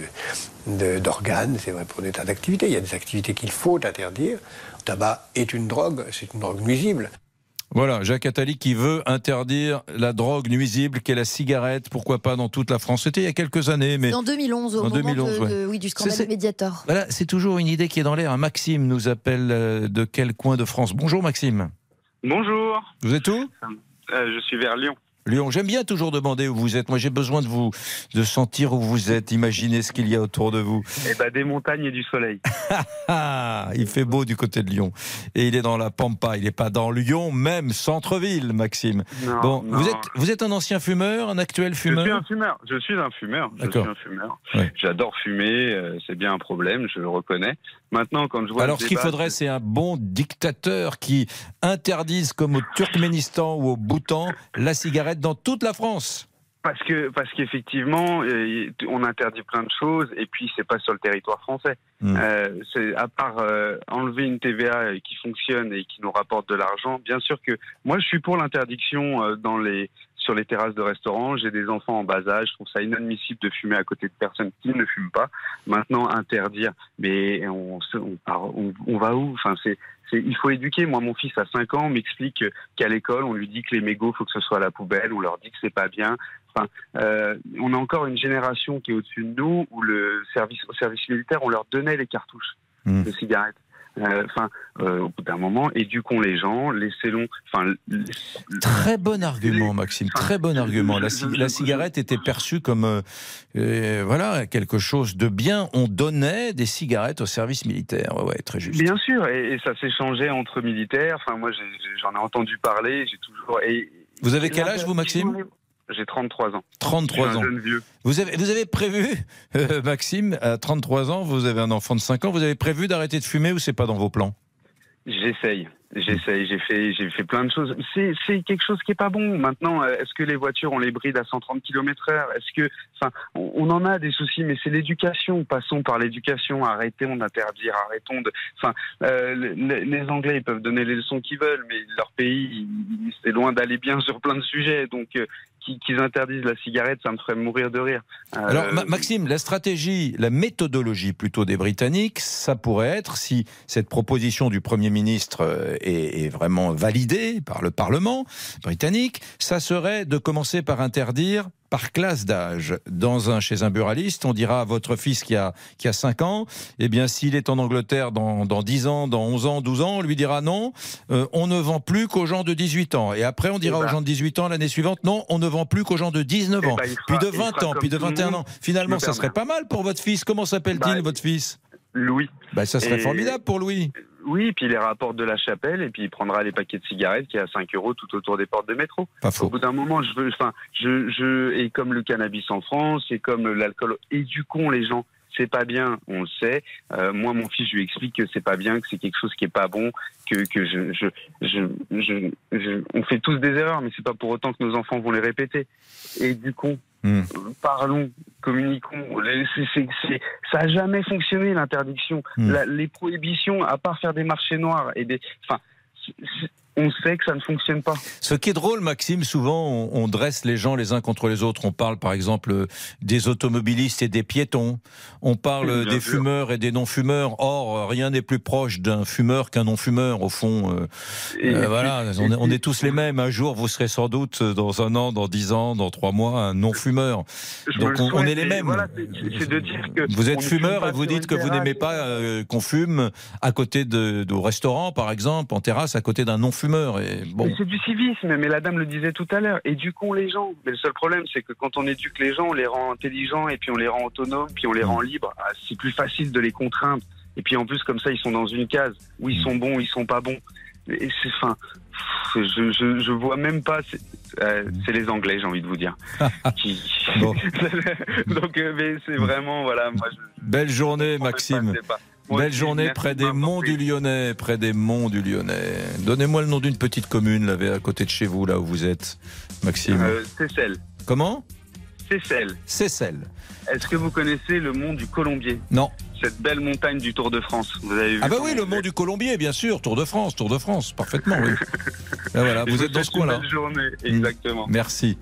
d'organes, c'est vrai pour des tas d'activités. Il y a des activités qu'il faut interdire. Le tabac est une drogue, c'est une drogue nuisible. Voilà, Jacques Attali qui veut interdire la drogue nuisible qu'est la cigarette, pourquoi pas dans toute la France. C'était il y a quelques années, mais En 2011, au En moment 2011, de- ouais. de- oui, du scandale Mediator. Voilà, c'est toujours une idée qui est dans l'air. Maxime nous appelle euh, de quel coin de France? Bonjour Maxime. Bonjour, Vous êtes où? Euh, je suis vers Lyon. Lyon. J'aime bien toujours demander où vous êtes. Moi, j'ai besoin de vous, de sentir où vous êtes, imaginer ce qu'il y a autour de vous. Eh ben, des montagnes et du soleil. Il fait beau du côté de Lyon. Et il est dans la Pampa. Il n'est pas dans Lyon, même centre-ville, Maxime. Non, bon, non. vous êtes, vous êtes un ancien fumeur, un actuel Je suis fumeur un fumeur. Je suis un fumeur. Je suis D'accord. un fumeur. Ouais. J'adore fumer. euh, C'est bien un problème. Je le reconnais. Maintenant, quand je vois Alors, ce qu'il faudrait, c'est un bon dictateur qui interdise, comme au Turkménistan ou au Bhoutan, la cigarette dans toute la France. Parce que parce qu'effectivement, euh, on interdit plein de choses et puis c'est pas sur le territoire français. Mm. Euh, c'est à part euh, enlever une TVA qui fonctionne et qui nous rapporte de l'argent. Bien sûr que moi je suis pour l'interdiction euh, dans les sur les terrasses de restaurants. J'ai des enfants en bas âge. Je trouve ça inadmissible de fumer à côté de personnes qui ne fument pas. Maintenant interdire, mais on on, va où? Enfin c'est- il faut éduquer. Moi, mon fils a 5 ans, m'explique qu'à l'école, on lui dit que les mégots, faut que ce soit à la poubelle. On leur dit que c'est pas bien. Enfin, euh, on a encore une génération qui est au-dessus de nous où le service, au service militaire, on leur donnait les cartouches de cigarettes. Euh, Enfin, euh, au bout d'un moment, éduquons les gens, laissez-les. Enfin, Très bon argument, Maxime. Très bon argument. La, ci- la cigarette était perçue comme euh, voilà quelque chose de bien. On donnait des cigarettes au service militaire. Ouais, ouais, très juste. Bien sûr, et, et ça s'est changé entre militaires. Enfin, moi, j'en ai entendu parler. J'ai toujours. Et, Vous avez quel âge, vous, Maxime? J'ai 33 ans. 33 Je suis un ans. jeune vieux. Vous avez, vous avez prévu, euh, Maxime, à 33 ans, vous avez un enfant de 5 ans, vous avez prévu d'arrêter de fumer ou c'est pas dans vos plans? J'essaye, j'essaye, j'ai fait, j'ai fait plein de choses. C'est, c'est quelque chose qui est pas bon. Maintenant, euh, est-ce que les voitures on les bride à 130 km heure? Est-ce que, enfin, on, on en a des soucis, mais c'est l'éducation. Passons par l'éducation. Arrêtons d'interdire, arrêtons de, enfin, euh, le- les Anglais ils peuvent donner les leçons qu'ils veulent, mais leur pays, c'est loin d'aller bien sur plein de sujets. Donc, euh, qu'ils interdisent la cigarette, ça me ferait mourir de rire. Euh, Alors, Ma- Maxime, la stratégie, la méthodologie plutôt des Britanniques, ça pourrait être, si cette proposition du Premier ministre euh, est vraiment validée par le Parlement britannique, ça serait de commencer par interdire par classe d'âge. Dans un, chez un buraliste, on dira à votre fils qui a, qui a 5 ans, eh bien, s'il est en Angleterre dans, dans 10 ans, dans 11 ans, 12 ans, on lui dira non, euh, on ne vend plus qu'aux gens de 18 ans. Et après, on dira Eh ben. aux gens de 18 ans l'année suivante, non, on ne vend plus qu'aux gens de 19 Eh ans, ben, puis de il 20 fera ans, puis de tout le 21 monde. ans. Finalement, ça serait pas mal pour votre fils. Comment s'appelle-t-il, Bah, votre fils? Louis. bah, Ça serait Et- formidable pour Louis. Oui, puis il les rapporte de la chapelle et puis il prendra les paquets de cigarettes qui est à 5 euros tout autour des portes de métro. Pas faux. Au bout d'un moment, je veux, enfin, je, je, et comme le cannabis en France, et comme l'alcool, éduquons les gens. C'est pas bien, on le sait. Euh, moi, mon fils, je lui explique que c'est pas bien, que c'est quelque chose qui est pas bon, que, que je, je, je, je, on fait tous des erreurs, mais c'est pas pour autant que nos enfants vont les répéter. Éduquons, Hmm. Parlons, communiquons. Les- ça a jamais fonctionné l'interdiction. La- les prohibitions, à part faire des marchés noirs et des, enfin, on sait que ça ne fonctionne pas. Ce qui est drôle, Maxime, souvent on, on dresse les gens les uns contre les autres. On parle par exemple des automobilistes et des piétons. On parle des sûr. fumeurs et des non-fumeurs. Or, rien n'est plus proche d'un fumeur qu'un non-fumeur. Au fond, euh, Et- euh, voilà, on est, on est tous les mêmes. Un jour, vous serez sans doute dans un an, dans dix ans, dans trois mois, un non-fumeur. Donc on, est les mêmes. voilà, c'est- c'est c'est de dire que Vous êtes fumeur et vous dites que vous n'aimez pas euh, qu'on fume à côté de, de- au restaurant, par exemple, en terrasse, à côté d'un non-fumeur. Et bon. C'est du civisme, mais la dame le disait tout à l'heure. Éduquons les gens. Mais le seul problème, c'est que quand on éduque les gens, on les rend intelligents et puis on les rend autonomes, puis on les rend libres. Ah, C'est plus facile de les contraindre. Et puis en plus, comme ça, ils sont dans une case où ils sont bons, ils sont pas bons. Et c'est fin. Je, je, je vois même pas. C'est euh, c'est les Anglais, j'ai envie de vous dire. Qui- Donc, euh, mais c'est vraiment voilà. Moi, je, Belle journée, Maxime. pas. Moi Belle aussi, journée merci près de des monts du Lyonnais, près des monts du Lyonnais. Donnez-moi le nom d'une petite commune là, à côté de chez vous, là où vous êtes, Maxime. Euh, Seyssel. Comment? Seyssel. Seyssel. Est-ce que vous connaissez le mont du Colombier? Non. Cette belle montagne du Tour de France. Vous avez vu Ah bah oui, le mont du Colombier, bien sûr, Tour de France, Tour de France, parfaitement, oui. Là, voilà, Je vous vous êtes dans ce coin-là. belle journée, Mm. exactement. Merci.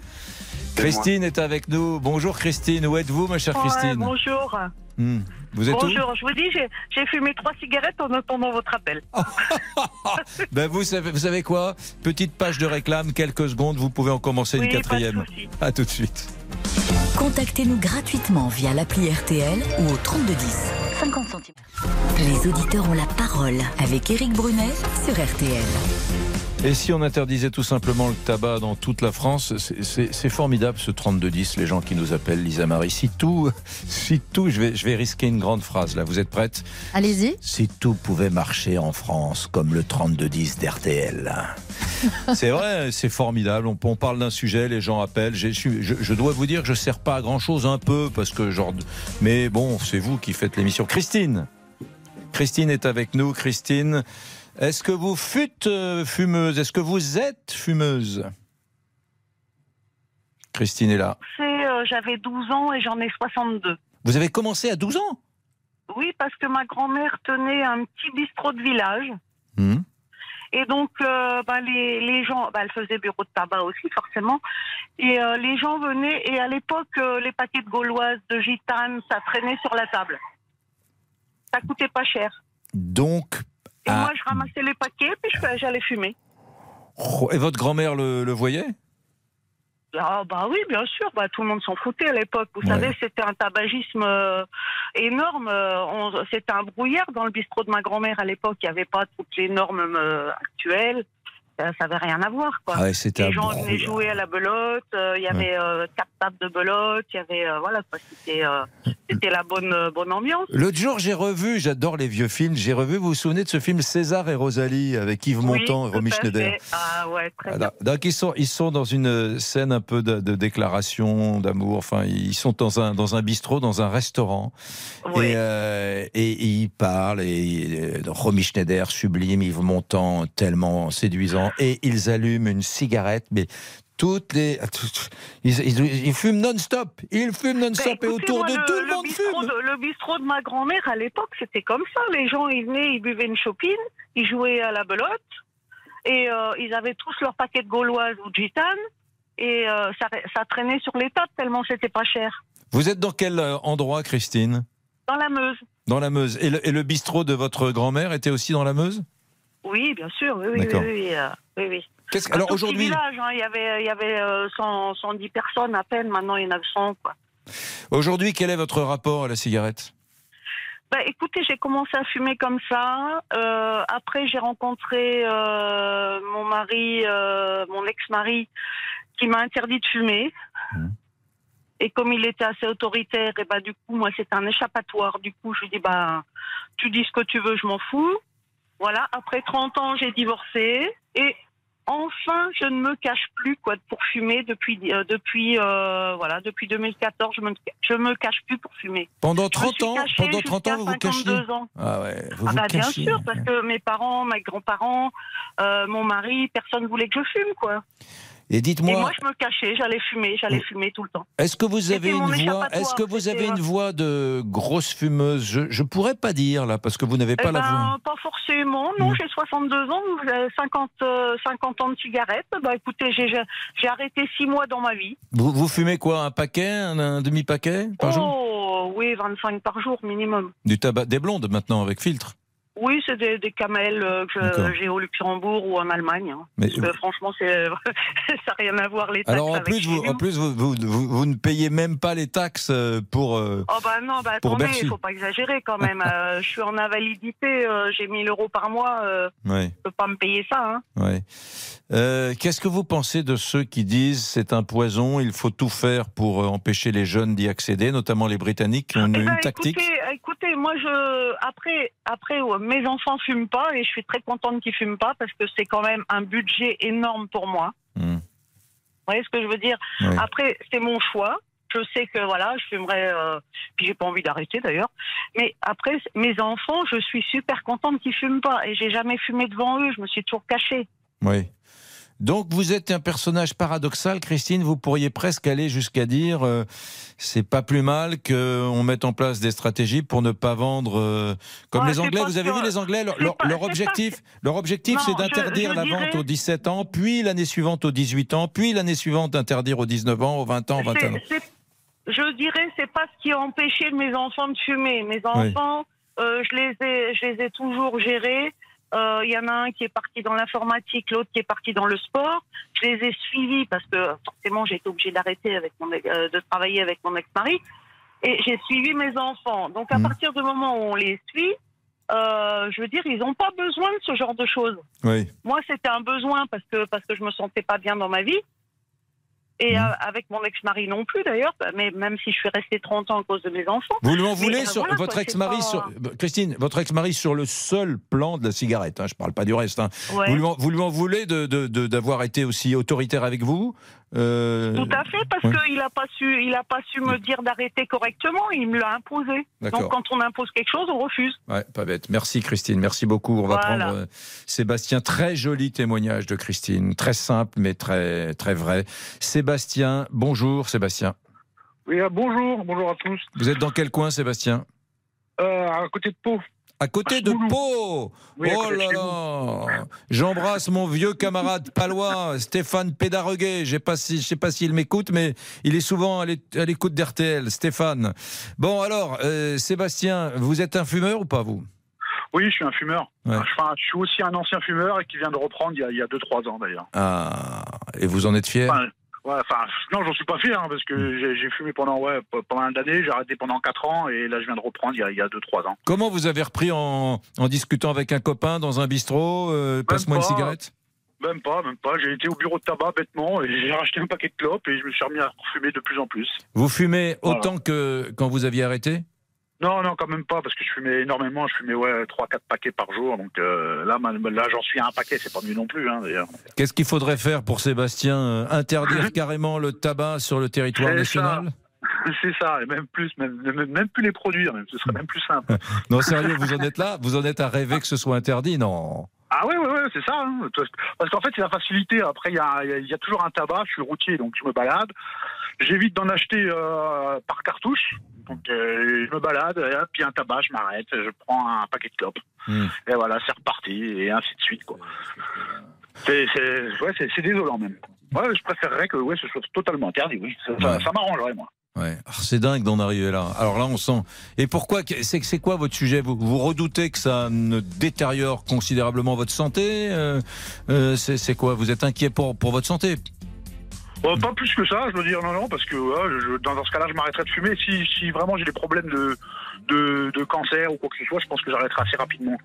Christine est avec nous. Bonjour Christine, où êtes-vous ma chère Ouais, Christine? bonjour. Hmm. Vous êtes où bonjour, je vous dis, j'ai- fumé trois cigarettes en attendant votre appel. Ben vous savez, vous savez quoi? Petite page de réclame, quelques secondes, vous pouvez en commencer Oui, une quatrième. À tout de suite. Contactez-nous gratuitement via l'appli RTL ou au 3210. 50 centimes. Les auditeurs ont la parole avec Éric Brunet sur RTL. Et si on interdisait tout simplement le tabac dans toute la France, c'est- formidable ce 3210, les gens qui nous appellent, Lisa Marie. Si tout, si tout, je vais, je vais risquer une grande phrase là, vous êtes prête? Allez-y. Si tout pouvait marcher en France comme le 3210 d'RTL. C'est vrai, c'est formidable. On, on parle d'un sujet, les gens appellent. Je, je- je dois vous dire que je ne sers pas à grand chose un peu parce que genre. Mais bon, c'est vous qui faites l'émission. Christine, Christine est avec nous. Christine, est-ce que vous fûtes euh, fumeuse? Est-ce que vous êtes fumeuse? Christine est là. Euh, J'avais 12 ans et j'en ai 62. Vous avez commencé à 12 ans? Oui, parce que ma grand-mère tenait un petit bistrot de village. Hmm. Et donc, euh, bah, les, les gens, bah, elle faisait bureau de tabac aussi, forcément. Et euh, les gens venaient, et à l'époque, les paquets de gauloises, de gitane, ça traînait sur la table. Ça coûtait pas cher. Donc. Et ah, moi, je ramassais les paquets, puis je- j'allais fumer. Et votre grand-mère le, le voyait? Ah bah oui, bien sûr, bah, tout le monde s'en foutait à l'époque. Vous Ouais. savez, c'était un tabagisme euh, énorme. Euh, C'était un brouillard dans le bistrot de ma grand-mère à l'époque. Il n'y avait pas toutes les normes euh, actuelles. Ça n'avait rien à voir. Quoi. Ah ouais, les gens venaient jouer à la belote. euh, Il y avait euh, quatre tables de belote. Il y avait euh, voilà, c'était euh, c'était la bonne bonne ambiance. L'autre jour, j'ai revu, j'adore les vieux films, j'ai revu, vous vous souvenez de ce film César et Rosalie avec Yves Montand Oui, et Romy Schneider. Ah ouais, très bien. Donc ils sont, ils sont dans une scène un peu de, de déclaration d'amour. Enfin, ils sont dans un dans un bistrot, dans un restaurant, et, et, et ils parlent. Et euh, Romy Schneider sublime, Yves Montand tellement séduisant, et ils allument une cigarette, mais toutes les, ils, ils- ils fument non-stop. Ils fument non-stop et autour de Écoutez-moi, tout le, le le monde fume. de, le bistrot de ma grand-mère, à l'époque, c'était comme ça. Les gens, ils venaient, ils buvaient une chopine, ils jouaient à la belote, et euh, ils avaient tous leur paquet de gauloises ou de gitanes, et euh, ça, ça traînait sur les tables tellement c'était pas cher. Vous êtes dans quel euh, endroit, Christine? Dans la Meuse. Dans la Meuse. Et le, et le bistrot de votre grand-mère était aussi dans la Meuse? Oui, bien sûr, oui, oui, oui. Oui, euh, oui, oui. Qu'est-ce que- Un alors aujourd'hui- village, hein, il y avait, il y avait euh, 100, 110 personnes à peine, maintenant il y en a 100, quoi. Aujourd'hui, quel est votre rapport à la cigarette? Bah, écoutez, j'ai commencé à fumer comme ça. Euh, après, j'ai rencontré euh, mon mari, euh, mon ex-mari, qui m'a interdit de fumer. Et comme il était assez autoritaire, et bah du coup, moi, c'est un échappatoire. Du coup, je lui dis, bah, tu dis ce que tu veux, je m'en fous. Voilà. Après 30 ans, j'ai divorcé et enfin, je ne me cache plus quoi pour fumer depuis euh, depuis euh, voilà depuis 2014. Je me je me cache plus pour fumer. Pendant Je me 30 suis ans, pendant 30 ans, vous vous jusqu'à cachiez 52 ans. Ah ouais, vous Ah vous bah, bien cachiez. sûr, parce que mes parents, mes grands-parents, euh, mon mari, personne voulait que je fume, quoi. Et Et dites-moi, moi, je me cachais, j'allais fumer, j'allais fumer tout le temps. est-ce que vous avez une voix Est-ce que vous avez une euh, voix de grosse fumeuse? Je je pourrais pas dire là parce que vous n'avez pas Eh la ben, voix. Pas forcément, non, Mm. j'ai 62 ans, vous avez 50, euh, 50 ans de cigarettes. Bah écoutez, j'ai arrêté 6 mois dans ma vie. Vous, vous fumez quoi Un paquet, un, un demi-paquet par jour? Oh, oui, 25 par jour minimum. Du tabac, des blondes maintenant avec filtre. Oui, c'est des, des camels euh, que j'ai au Luxembourg ou en Allemagne. hein. Mais- Parce que franchement, ça n'a rien à voir les taxes Alors en avec plus, vous, nous. en plus vous, vous, vous- vous ne payez même pas les taxes euh, pour. euh, Oh bah non, bah attendez, il faut pas exagérer quand même. Euh, je suis en invalidité, j'ai 1000 euros par mois, ouais, je peux pas me payer ça. Hein. ouais. Qu'est-ce que vous pensez de ceux qui disent c'est un poison, il faut tout faire pour empêcher les jeunes d'y accéder, notamment les Britanniques qui ont une, Eh ben, une tactique? écoutez, écoutez, moi je après après ouais, mes enfants fument pas et je suis très contente qu'ils fument pas parce que c'est quand même un budget énorme pour moi. Hmm. Vous voyez ce que je veux dire? Oui. Après c'est mon choix. Je sais que voilà, je fumerai, euh, puis j'ai pas envie d'arrêter d'ailleurs. Mais après, mes enfants, je suis super contente qu'ils fument pas et j'ai jamais fumé devant eux. Je me suis toujours cachée. Oui. Donc vous êtes un personnage paradoxal, Christine. Vous pourriez presque aller jusqu'à dire euh, c'est pas plus mal qu'on mette en place des stratégies pour ne pas vendre euh, comme Ouais, les Anglais. Vous avez vu les Anglais leur, C'est leur- pas- leur c'est pas- objectif, leur objectif, c'est d'interdire la vente aux 17 ans, puis l'année suivante aux 18 ans, puis l'année suivante d'interdire aux 19 ans, aux 20 ans, aux 21 ans. Je dirais, c'est pas ce qui a empêché mes enfants de fumer. Mes enfants, euh, je les ai, je les ai toujours gérés. Euh, Il y en a un qui est parti dans l'informatique, l'autre qui est parti dans le sport. Je les ai suivis parce que forcément j'ai été obligée d'arrêter avec mon, ex- euh, de travailler avec mon ex-mari. Et j'ai suivi mes enfants. Donc à partir du moment où on les suit, euh, je veux dire, ils n'ont pas besoin de ce genre de choses. Oui. Moi, c'était un besoin parce que parce que je me sentais pas bien dans ma vie. Et euh, avec mon ex-mari non plus d'ailleurs, mais même si je suis restée 30 ans à cause de mes enfants. Vous lui en voulez euh, sur voilà, votre ex-mari, sur- pas- Christine, votre ex-mari sur le seul plan de la cigarette. Hein, je parle pas du reste. hein. Ouais. Vous, lui en, vous lui en voulez de- de- de- d'avoir été aussi autoritaire avec vous Euh, Tout à fait, parce ouais. qu'il n'a pas su, il a pas su me dire d'arrêter correctement. Il me l'a imposé. D'accord. Donc quand on impose quelque chose, on refuse. Ouais, pas bête. Merci Christine, merci beaucoup. On va Voilà. prendre euh, Sébastien. Très joli témoignage de Christine, très simple mais très très vrai. Sébastien, bonjour Sébastien. Oui, euh, bonjour, bonjour à tous. Vous êtes dans quel coin Sébastien Euh, à côté de Pau. À côté de Pau Oui, Oh là là J'embrasse mon vieux camarade palois, Stéphane Pédareguet. Je ne sais pas si- sais pas s'il m'écoute, mais il est souvent à l'é- à l'écoute d'RTL, Stéphane. Bon, alors, euh, Sébastien, vous êtes un fumeur ou pas, vous? Oui, je suis un fumeur. Ouais. Enfin, je suis aussi un ancien fumeur et qui vient de reprendre il y a- il y a 2-3 ans d'ailleurs. Ah, et vous en êtes fier? Enfin, ouais, enfin, non, j'en suis pas fier hein, parce que j'ai j'ai fumé pendant ouais, pendant un année, j'ai arrêté pendant 4 ans et là je viens de reprendre il y a- il y a 2-3 ans. Comment vous avez repris en, en discutant avec un copain dans un bistrot euh, Passe-moi une cigarette? Même pas, même pas. J'ai été au bureau de tabac bêtement et j'ai racheté un paquet de clopes et je me suis remis à fumer de plus en plus. Vous fumez Voilà. autant que quand vous aviez arrêté? Non, non, quand même pas, parce que je fumais énormément. Je fumais ouais, 3-4 paquets par jour. Donc euh, là, j'en suis à un paquet. C'est pas mieux non plus, hein, d'ailleurs. Qu'est-ce qu'il faudrait faire pour Sébastien Euh, Interdire carrément le tabac sur le territoire national C'est ça, et même plus, même, même, même plus les produire, même, ce serait même plus simple. Non, sérieux, vous en êtes là? Vous en êtes à rêver que ce soit interdit? Non. Ah ouais, ouais, ouais, c'est ça. hein. Parce qu'en fait, c'est la facilité. Après, y a, il y a toujours un tabac. Je suis routier, donc je me balade. J'évite d'en acheter euh, par cartouche. Donc, euh, je me balade, et hop, puis un tabac, je m'arrête, je prends un paquet de clopes. Hmm. Et voilà, c'est reparti, et ainsi de suite, quoi. C'est, c'est, ouais, c'est, désolant, même. Ouais, je préférerais que ouais, ce soit totalement interdit, oui. Ça, Ouais. ça m'arrangerait, moi. Ouais. Ah, c'est dingue d'en arriver là. Alors là, on sent. Et pourquoi C'est c'est quoi votre sujet? Vous, vous redoutez que ça ne détériore considérablement votre santé Euh, euh, c'est quoi? Vous êtes inquiet pour, pour votre santé? Euh, pas plus que ça, je veux dire non, non, parce que ouais, je- dans, ce cas-là, je m'arrêterai de fumer. Si, si vraiment j'ai des problèmes de, de, cancer ou quoi que ce soit, je pense que j'arrêterai assez rapidement.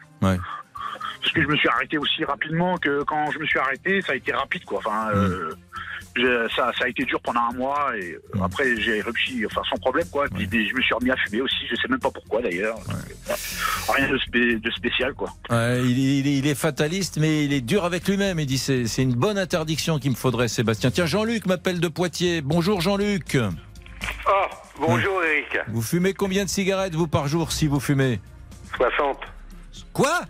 Parce que je me suis arrêté aussi rapidement que quand je me suis arrêté, ça a été rapide, quoi. Enfin, euh, j'ai- ça, ça a été dur pendant un mois et euh, après j'ai réussi, enfin sans problème, quoi. Puis, je me suis remis à fumer aussi. Je sais même pas pourquoi d'ailleurs. Rien de, spé- de spécial, quoi. Ouais, il, il est- il est fataliste, mais il est dur avec lui-même. Il dit c'est une bonne interdiction qu'il me faudrait, Sébastien. Tiens, Jean-Luc m'appelle de Poitiers. Bonjour Jean-Luc. Ah, bonjour Eric. Vous fumez combien de cigarettes vous par jour si vous fumez? 60. Quoi?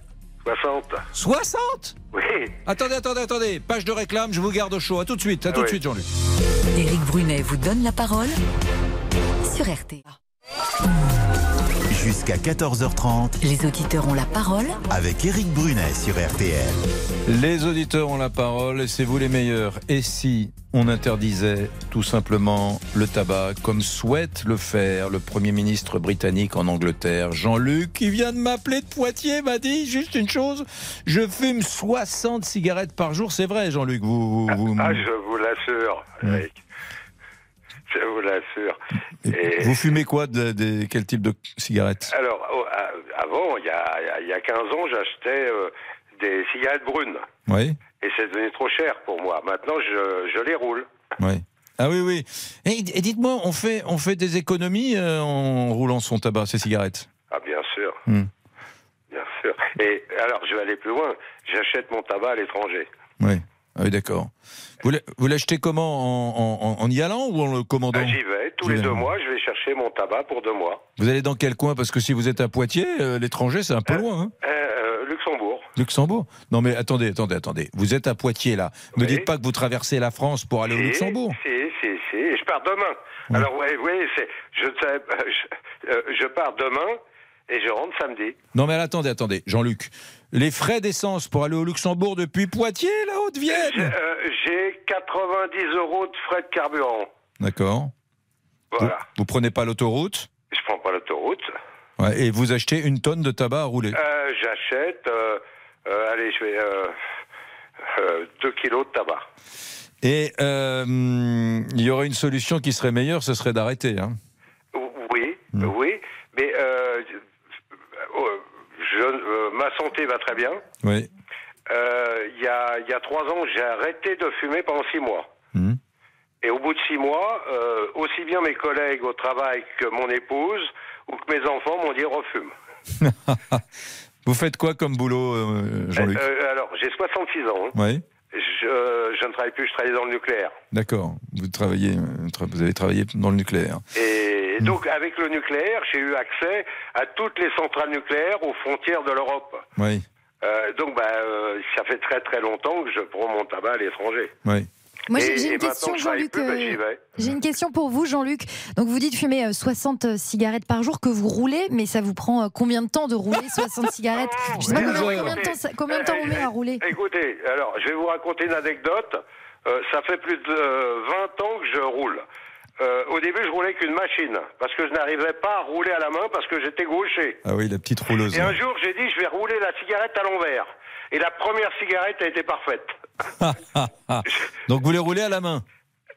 60. 60 Oui. Attendez, attendez, attendez. Page de réclame, je vous garde au chaud. À tout de suite, à tout de Oui. suite, Jean-Luc. Éric Brunet vous donne la parole sur RT. Jusqu'à 14h30 Les auditeurs ont la parole avec Éric Brunet sur RTL. Les auditeurs ont la parole et c'est vous les meilleurs. Et si on interdisait tout simplement le tabac comme souhaite le faire le Premier ministre britannique en Angleterre, Jean-Luc, qui vient de m'appeler de Poitiers, m'a dit juste une chose, je fume 60 cigarettes par jour. C'est vrai, Jean-Luc, vous... vous, vous- Ah, je vous l'assure, Eric. Je vous l'assure. Et vous fumez quoi de, de- Quel type de cigarette? Alors, avant, il y a, il y a 15 ans, j'achetais euh, des cigarettes brunes. Oui, Et c'est devenu trop cher pour moi. Maintenant, je, je les roule. oui. Ah oui, oui. Et, et dites-moi, on fait, on fait des économies euh, en roulant son tabac, ses cigarettes? Ah, bien sûr. Hmm. Bien sûr. Et alors, je vais aller plus loin. J'achète mon tabac à l'étranger. Oui. Ah oui, d'accord. Vous l'a- vous l'achetez comment en, en- en y allant ou en le commandant Ah, J'y vais. Tous les deux mois, je vais chercher mon tabac pour deux mois. Vous allez dans quel coin? Parce que si vous êtes à Poitiers, euh, l'étranger, c'est un peu loin. Hein Euh, euh, Luxembourg. Luxembourg? Non, mais attendez, attendez, attendez. Vous êtes à Poitiers, là. Ne Oui. dites pas que vous traversez la France pour aller au Luxembourg. Si, si, si. Et je pars demain. Alors, oui, oui. Je, euh, je, euh, je pars demain et je rentre samedi. Non, mais attendez, attendez. Jean-Luc, les frais d'essence pour aller au Luxembourg depuis Poitiers, la J'ai Haute-Vienne euh, j'ai 90 euros de frais de carburant. D'accord. Voilà. Vous prenez pas l'autoroute Je prends pas l'autoroute. Ouais, et vous achetez une tonne de tabac à rouler. Euh, J'achète. euh, allez, je vais. Euh, 2 kilos de tabac. Et il y aurait une solution qui serait meilleure, ce serait d'arrêter. Hein. Oui, Hmm. oui. Mais je, euh, ma santé va très bien. Oui. Euh, Il y, a, il y a trois ans, j'ai arrêté de fumer pendant six mois. Hmm. Et au bout de six mois, euh, aussi bien mes collègues au travail que mon épouse ou que mes enfants m'ont dit refume. Vous faites quoi comme boulot, Jean-Luc alors, j'ai 66 ans. hein. Oui. Je, je ne travaille plus, je travaille dans le nucléaire. D'accord. Vous travaillez, euh, vous avez travaillé dans le nucléaire. Et Hmm. donc, avec le nucléaire, j'ai eu accès à toutes les centrales nucléaires aux frontières de l'Europe. Oui. Euh, donc, bah, euh, ça fait très très longtemps que je prends mon tabac à l'étranger. Oui. Moi, j'ai une question, Jean-Luc. bah, euh. J'ai une question pour vous, Jean-Luc. Donc, vous dites fumer euh, 60 cigarettes par jour que vous roulez, mais ça vous prend euh, combien de temps de rouler 60 cigarettes? Je sais pas combien, de temps, ça- combien de temps on met à rouler? Écoutez, alors, je vais vous raconter une anecdote. Euh, ça fait plus de euh, 20 ans que je roule. Euh, au début, je roulais qu'une machine, parce que je n'arrivais pas à rouler à la main, parce que j'étais gaucher. Ah oui, la petite rouleuse. Et un jour, j'ai dit, je vais rouler la cigarette à l'envers. Et la première cigarette a été parfaite. Donc vous les roulez à la main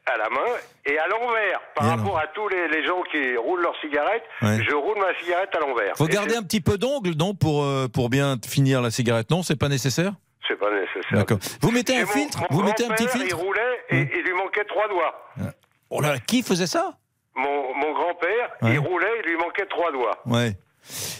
À la main et à l'envers. Par rapport à tous les, les gens qui roulent leur cigarette, Ouais. je roule ma cigarette à l'envers. Faut Et garder c'est- un petit peu d'ongle, non, pour, euh, pour bien finir la cigarette. Non, c'est pas nécessaire C'est pas nécessaire. D'accord. Vous mettez un mon- filtre mon Vous mettez un petit filtre Il roulait et il lui manquait trois doigts. Oh là, qui faisait ça Mon, mon grand-père, Ouais. il roulait, il lui manquait trois doigts. Ouais.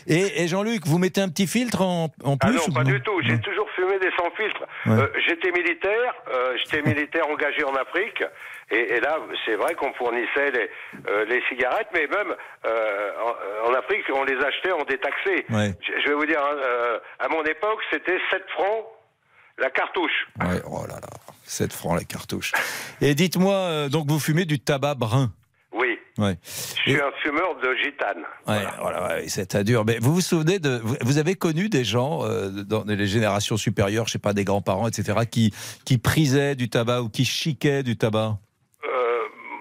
Et, et Jean-Luc, vous mettez un petit filtre en, en Ah plus non, pas du tout. J'ai toujours des sans filtre. Ouais. Euh, j'étais militaire, euh, j'étais militaire engagé en Afrique, et, et là, c'est vrai qu'on fournissait les, euh, les cigarettes, mais même en, en Afrique, on les achetait en détaxé. Ouais. Je, je vais vous dire, hein, à mon époque, c'était 7 francs la cartouche. Ouais, oh là là, 7 francs la cartouche. Et dites-moi, donc vous fumez du tabac brun? Ouais. Je suis un fumeur de gitane. Ouais, voilà, ouais, c'est à dur. Mais vous vous souvenez de. Vous, avez connu des gens euh, dans les générations supérieures, je sais pas, des grands-parents, etc., qui, qui prisaient du tabac ou qui chiquaient du tabac? Euh,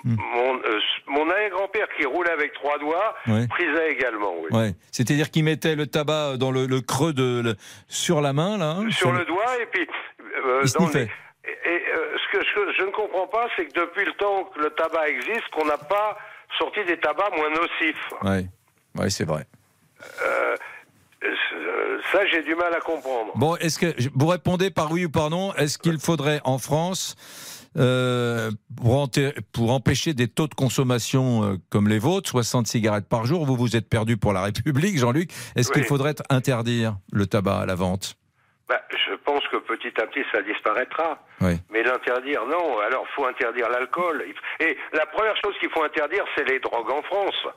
Hmm. Mon, euh, mon arrière-grand-père qui roulait avec trois doigts Ouais. prisait également, oui. Ouais. C'est-à-dire qu'ils mettaient le tabac dans le, le creux de. le- sur la main, là hein, Sur le doigt, et puis euh, Il dans. Et, et, euh, ce que je, je ne comprends pas, c'est que depuis le temps que le tabac existe, qu'on n'a pas sorti des tabacs moins nocifs. Ouais c'est vrai. Euh, euh, ça, j'ai du mal à comprendre. Bon, est-ce que vous répondez par oui ou par non? Est-ce qu'il faudrait en France, euh, pour, empêcher des taux de consommation euh, comme les vôtres, 60 cigarettes par jour, vous vous êtes perdu pour la République, Jean-Luc, est-ce qu'il Oui. faudrait interdire le tabac à la vente? Bah, je pense que petit à petit, ça disparaîtra. Oui. Mais l'interdire, non. Alors, faut interdire l'alcool. Et la première chose qu'il faut interdire, c'est les drogues en France.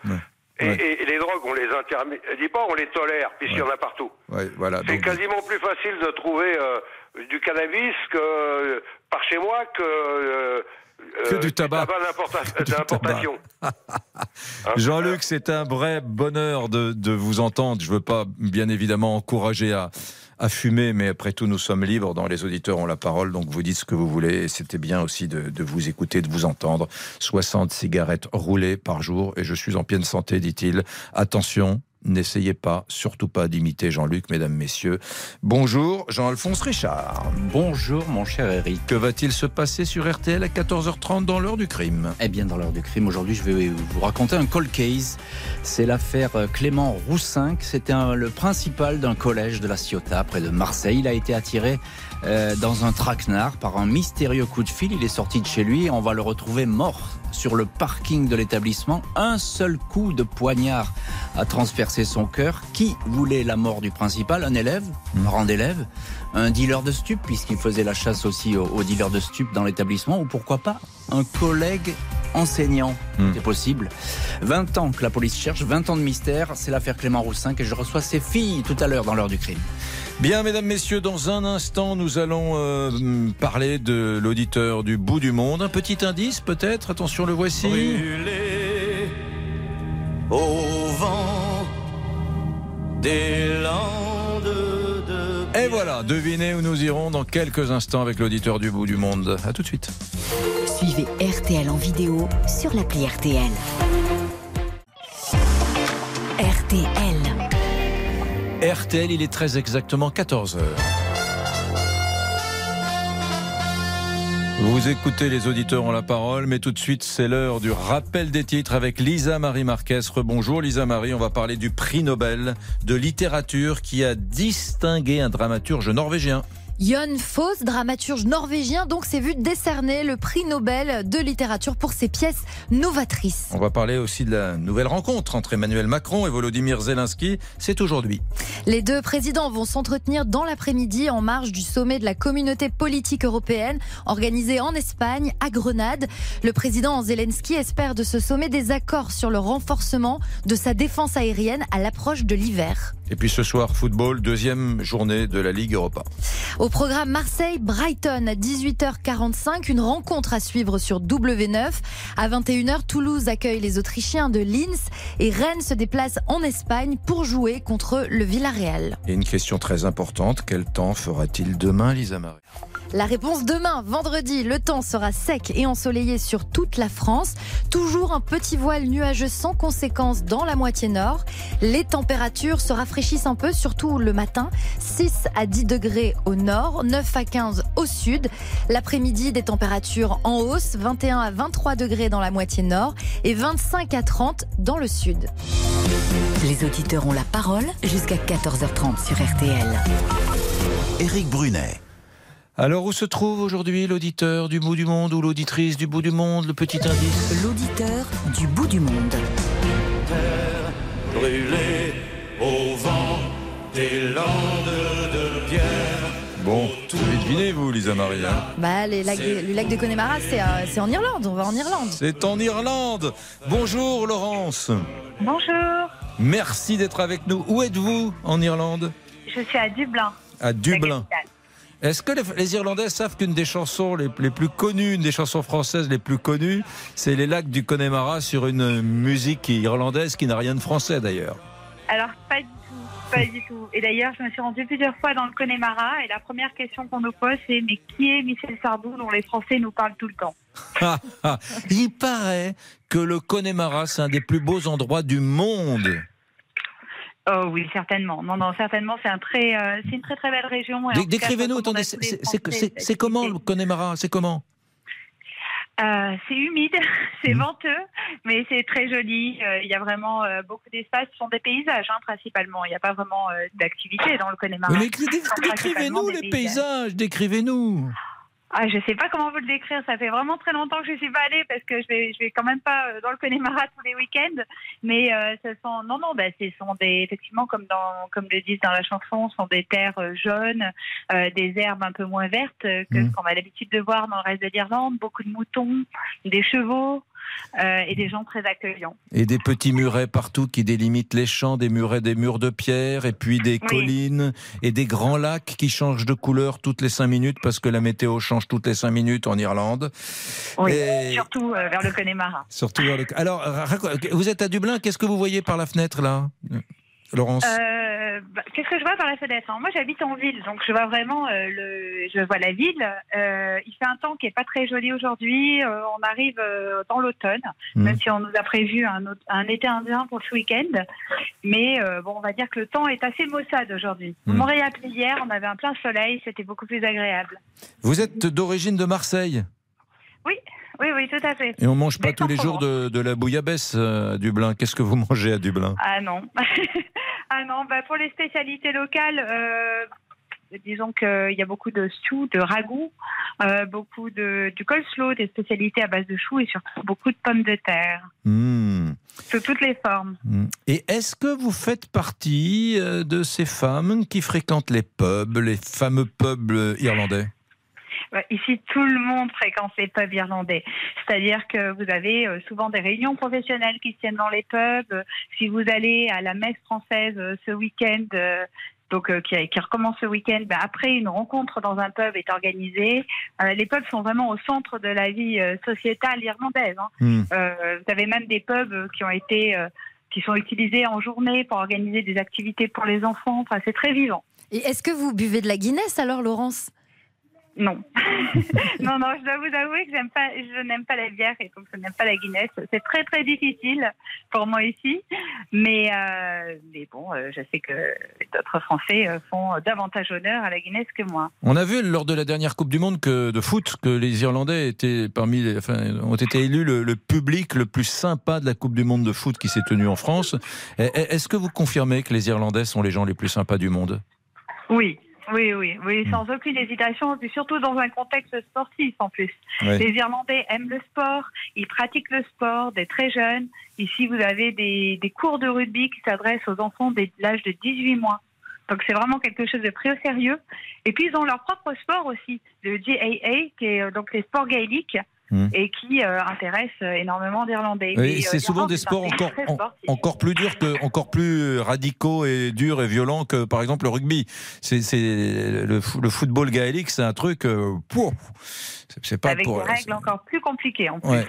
Et, Ouais. et- et les drogues, on les interdit pas, on les tolère, puisqu'il y en a partout. Ouais, voilà. C'est donc- quasiment plus facile de trouver euh, du cannabis que euh, par chez moi que euh, Que euh, du tabac. d'importa- d'importation. Jean-Luc, c'est un vrai bonheur de, de vous entendre. Je veux pas, bien évidemment, encourager à, à fumer, mais après tout, nous sommes libres. Dans les auditeurs ont la parole, donc vous dites ce que vous voulez. Et c'était bien aussi de, de vous écouter, de vous entendre. 60 cigarettes roulées par jour, et je suis en pleine santé, dit-il. Attention. N'essayez pas, surtout pas d'imiter Jean-Luc, mesdames, messieurs. Bonjour, Jean-Alphonse Richard. Bonjour, mon cher Eric. Que va-t-il se passer sur RTL à 14h30 dans l'heure du crime? Eh bien, dans l'heure du crime, aujourd'hui, je vais vous raconter un cold case. C'est l'affaire Clément Roussin. C'était le principal d'un collège de la Ciotat, près de Marseille. Il a été attiré euh, dans un traquenard par un mystérieux coup de fil. Il est sorti de chez lui. On va le retrouver mort sur le parking de l'établissement. Un seul coup de poignard a transpercé son cœur. Qui voulait la mort du principal? Un élève? Parent d'élève? Un dealer de stupes, puisqu'il faisait la chasse aussi aux, aux dealers de stupes dans l'établissement? Ou pourquoi pas un collègue enseignant? C'est possible. 20 ans que la police cherche, 20 ans de mystère. C'est l'affaire Clément Roussin que je reçois ses filles tout à l'heure dans l'heure du crime. Bien, mesdames, messieurs, dans un instant, nous allons euh, parler de l'auditeur du bout du monde. Un petit indice, peut-être? Attention, le voici. Brûlé au vent des landes de Et voilà, devinez où nous irons dans quelques instants avec l'auditeur du bout du monde. À tout de suite. Suivez RTL en vidéo sur l'appli RTL. RTL. RTL, il est très exactement 14h. Vous écoutez les auditeurs ont la parole, mais tout de suite c'est l'heure du rappel des titres avec Lisa Marie Marquez. Rebonjour Lisa Marie, on va parler du prix Nobel de littérature qui a distingué un dramaturge norvégien. Jon Fosse, dramaturge norvégien, donc s'est vu décerner le prix Nobel de littérature pour ses pièces novatrices. On va parler aussi de la nouvelle rencontre entre Emmanuel Macron et Volodymyr Zelensky. C'est aujourd'hui. Les deux présidents vont s'entretenir dans l'après-midi en marge du sommet de la communauté politique européenne organisé en Espagne, à Grenade. Le président Zelensky espère de ce sommet des accords sur le renforcement de sa défense aérienne à l'approche de l'hiver. Et puis ce soir, football, deuxième journée de la Ligue Europa. Au programme Marseille-Brighton à 18h45, une rencontre à suivre sur W9. À 21h, Toulouse accueille les Autrichiens de Linz et Rennes se déplace en Espagne pour jouer contre le Villarreal. Et une question très importante, quel temps fera-t-il demain, Lisa Marie? La réponse demain, vendredi, le temps sera sec et ensoleillé sur toute la France. Toujours un petit voile nuageux sans conséquence dans la moitié nord. Les températures se rafraîchissent un peu, surtout le matin. 6 à 10 degrés au nord, 9 à 15 au sud. L'après-midi, des températures en hausse, 21 à 23 degrés dans la moitié nord et 25 à 30 dans le sud. Les auditeurs ont la parole jusqu'à 14h30 sur RTL. Éric Brunet. Alors où se trouve aujourd'hui l'auditeur du bout du monde ou l'auditrice du bout du monde, le petit indice L'auditeur du bout du monde. brûlé au vent des landes de pierre. Bon, vous avez deviné vous, Lisa Marie hein Bah, les lacs le lac de Connemara, c'est euh, c'est en Irlande. On va en Irlande. C'est en Irlande. Bonjour Laurence. Bonjour, Merci d'être avec nous. Où êtes-vous en Irlande? Je suis à Dublin. À Dublin. Est-ce que les, les Irlandais savent qu'une des chansons les, les plus connues, une des chansons françaises les plus connues, c'est les lacs du Connemara sur une musique irlandaise qui n'a rien de français d'ailleurs? Alors, pas du tout, pas du tout. Et d'ailleurs, je me suis rendue plusieurs fois dans le Connemara et la première question qu'on nous pose, c'est mais qui est Michel Sardou dont les Français nous parlent tout le temps? Il paraît que le Connemara, c'est un des plus beaux endroits du monde. Oh oui, certainement. Non, non, certainement, c'est un très, euh, c'est une très très belle région. Décrivez-nous, attendez, c'est- comment le Connemara C'est comment? Euh, c'est humide, c'est Mmh. venteux, mais c'est très joli. Euh, Il y a vraiment euh, beaucoup d'espace. Ce sont des paysages hein, principalement. Il n'y a pas vraiment d'activité dans le Connemara. Mais Décrivez-nous les paysages, décrivez-nous. Ah, je sais pas comment vous le décrire. Ça fait vraiment très longtemps que je suis pas allée parce que je vais, je vais quand même pas euh, dans le Connemara tous les week-ends. Mais euh, ce sont, non, non, bah, ce sont des, effectivement, comme dans, comme le disent dans la chanson, ce sont des terres euh, jaunes, euh, des herbes un peu moins vertes euh, que Mm. ce qu'on a l'habitude de voir dans le reste de l'Irlande. Beaucoup de moutons, des chevaux. Euh, et des gens très accueillants. Et des petits murets partout qui délimitent les champs, des murets, des murs de pierre, et puis des Oui. collines, et des grands lacs qui changent de couleur toutes les cinq minutes parce que la météo change toutes les cinq minutes en Irlande. Oui, Et- surtout euh, vers le Connemara. Surtout vers le- Alors, vous êtes à Dublin, qu'est-ce que vous voyez par la fenêtre là, Laurence Euh, bah, Qu'est-ce que je vois par la fenêtre hein Moi, j'habite en ville, donc je vois vraiment euh, le, je vois la ville. Euh, il fait un temps qui est pas très joli aujourd'hui. On arrive dans l'automne, Mhm. même si on nous a prévu un, été indien pour ce week-end. Mais bon, on va dire que le temps est assez maussade aujourd'hui. Vous Mhm. m'aurez appelé hier, on avait un plein soleil, c'était beaucoup plus agréable. Vous êtes d'origine de Marseille? Oui, oui, oui, tout à fait. et on mange pas Mais tous les jours de, de la bouillabaisse euh, à Dublin. Qu'est-ce que vous mangez à Dublin? Ah non. ah non, bah pour les spécialités locales, euh, disons qu'il y a beaucoup de stew, de ragoût, euh, beaucoup de, du coleslaw, des spécialités à base de choux et surtout beaucoup de pommes de terre, Hmm. sous toutes les formes. Hmm. Et est-ce que vous faites partie de ces femmes qui fréquentent les pubs, les fameux pubs irlandais? Ici, tout le monde fréquente les pubs irlandais. C'est-à-dire que vous avez euh, souvent des réunions professionnelles qui se tiennent dans les pubs. Si vous allez à la messe française euh, ce week-end, euh, donc euh, qui, qui recommence ce week-end, ben, après une rencontre dans un pub est organisée. Euh, les pubs sont vraiment au centre de la vie euh, sociétale irlandaise. hein. Hmm. Vous avez même des pubs qui ont été qui sont utilisés en journée pour organiser des activités pour les enfants. Enfin, c'est très vivant. Et est-ce que vous buvez de la Guinness alors, Laurence? Non. non, non, je dois vous avouer que j'aime pas, je n'aime pas la bière et donc je n'aime pas la Guinness. C'est très très difficile pour moi ici, mais euh, mais bon, euh, je sais que d'autres Français euh, font davantage honneur à la Guinness que moi. On a vu lors de la dernière Coupe du Monde que, de foot que les Irlandais étaient parmi les, enfin, ont été élus le, le public le plus sympa de la Coupe du Monde de foot qui s'est tenue en France. Est-ce que vous confirmez que les Irlandais sont les gens les plus sympas du monde? Oui. Oui, oui, oui, sans aucune hésitation, et surtout dans un contexte sportif en plus. Les Irlandais aiment le sport, ils pratiquent le sport dès très jeunes. Ici, vous avez des, des cours de rugby qui s'adressent aux enfants dès l'âge de 18 mois. Donc c'est vraiment quelque chose de très au sérieux. Et puis ils ont leur propre sport aussi, le GAA, qui est euh, donc les sports gaéliques, Hmm. et qui euh, intéresse euh, énormément d'Irlandais. Oui, euh, c'est souvent des sports encore, en- encore plus durs que, encore plus radicaux et durs et violents que par exemple le rugby. C'est, le, fo- le football gaélique, c'est un truc, euh, c'est, pas avec pour. des règles encore plus compliquées en plus. Ouais.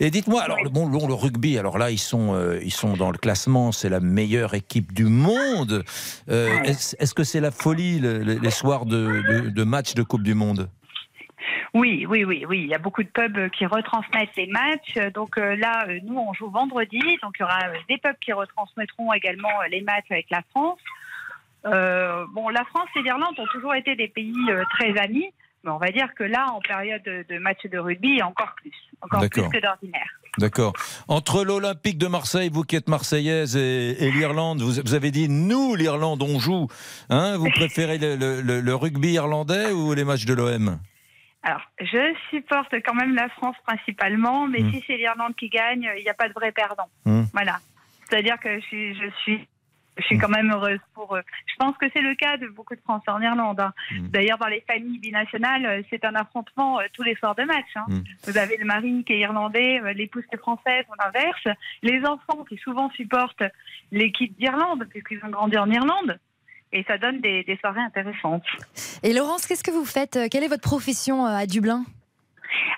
Et dites-moi, alors bon, le rugby, alors là ils sont, euh, ils sont dans le classement, c'est la meilleure équipe du monde. Est-ce, que c'est la folie le- le- les soirs de, de, de matchs de Coupe du Monde? Oui, oui, oui, oui. Il y a beaucoup de pubs qui retransmettent les matchs. Donc euh, là, euh, nous, on joue vendredi. Donc il y aura euh, des pubs qui retransmettront également les matchs avec la France. Euh, bon, la France et l'Irlande ont toujours été des pays très amis. Mais on va dire que là, en période de, de match de rugby, encore plus. Encore plus que d'ordinaire. D'accord. Entre l'Olympique de Marseille, vous qui êtes marseillaise, et, et l'Irlande, vous, vous avez dit nous, l'Irlande, on joue. Hein, vous préférez le, le- le- le rugby irlandais ou les matchs de l'OM Alors, je supporte quand même la France principalement, mais Hmm. si c'est l'Irlande qui gagne, il n'y a pas de vrai perdant. Hmm. Voilà. C'est-à-dire que je suis, je suis, je suis quand même heureuse pour eux. Je pense que c'est le cas de beaucoup de Français en Irlande. hein. D'ailleurs, dans les familles binationales, euh, c'est un affrontement euh, tous les soirs de match. hein. Vous avez le mari qui est irlandais, euh, l'épouse qui est française, ou l'inverse. Les enfants qui souvent supportent l'équipe d'Irlande, puisqu'ils ont grandi en Irlande. Et ça donne des, des soirées intéressantes. Et Laurence, qu'est-ce que vous faites Quelle est votre profession euh, à Dublin?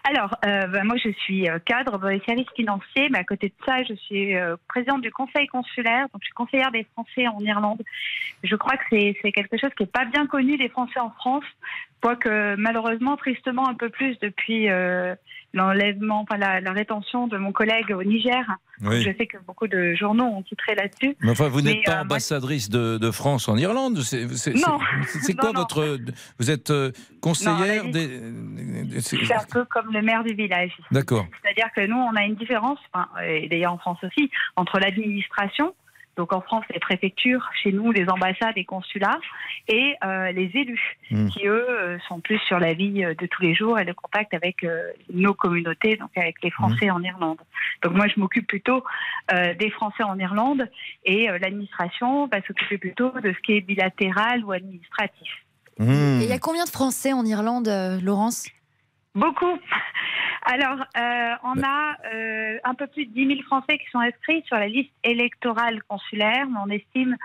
Alors, euh, ben, moi, je suis euh, cadre dans les services financiers, mais à côté de ça, je suis euh, présidente du conseil consulaire, donc je suis conseillère des Français en Irlande. Je crois que c'est c'est quelque chose qui n'est pas bien connu des Français en France, quoique malheureusement, tristement, un peu plus depuis euh, l'enlèvement, enfin la, la rétention de mon collègue au Niger. Oui. Je sais que beaucoup de journaux ont titré là-dessus. Mais enfin, vous n'êtes pas euh, moi, ambassadrice de, de France en Irlande. C'est, Non. c'est- quoi Non, non. votre. Vous êtes euh, conseillère Non, des. C'est un peu comme le maire du village. D'accord. C'est-à-dire que nous, on a une différence, enfin, et d'ailleurs en France aussi, entre l'administration, donc en France les préfectures, chez nous les ambassades et consulats, et euh, les élus, Mm. qui eux euh, sont plus sur la vie euh, de tous les jours et le contact avec euh, nos communautés, donc avec les Français en Irlande. Donc moi, je m'occupe plutôt euh, des Français en Irlande, et euh, l'administration va s'occuper plutôt de ce qui est bilatéral ou administratif. Hmm. Et il y a combien de Français en Irlande, euh, Laurence? Beaucoup. Alors, euh, on a euh, un peu plus de 10 000 Français qui sont inscrits sur la liste électorale consulaire, mais on estime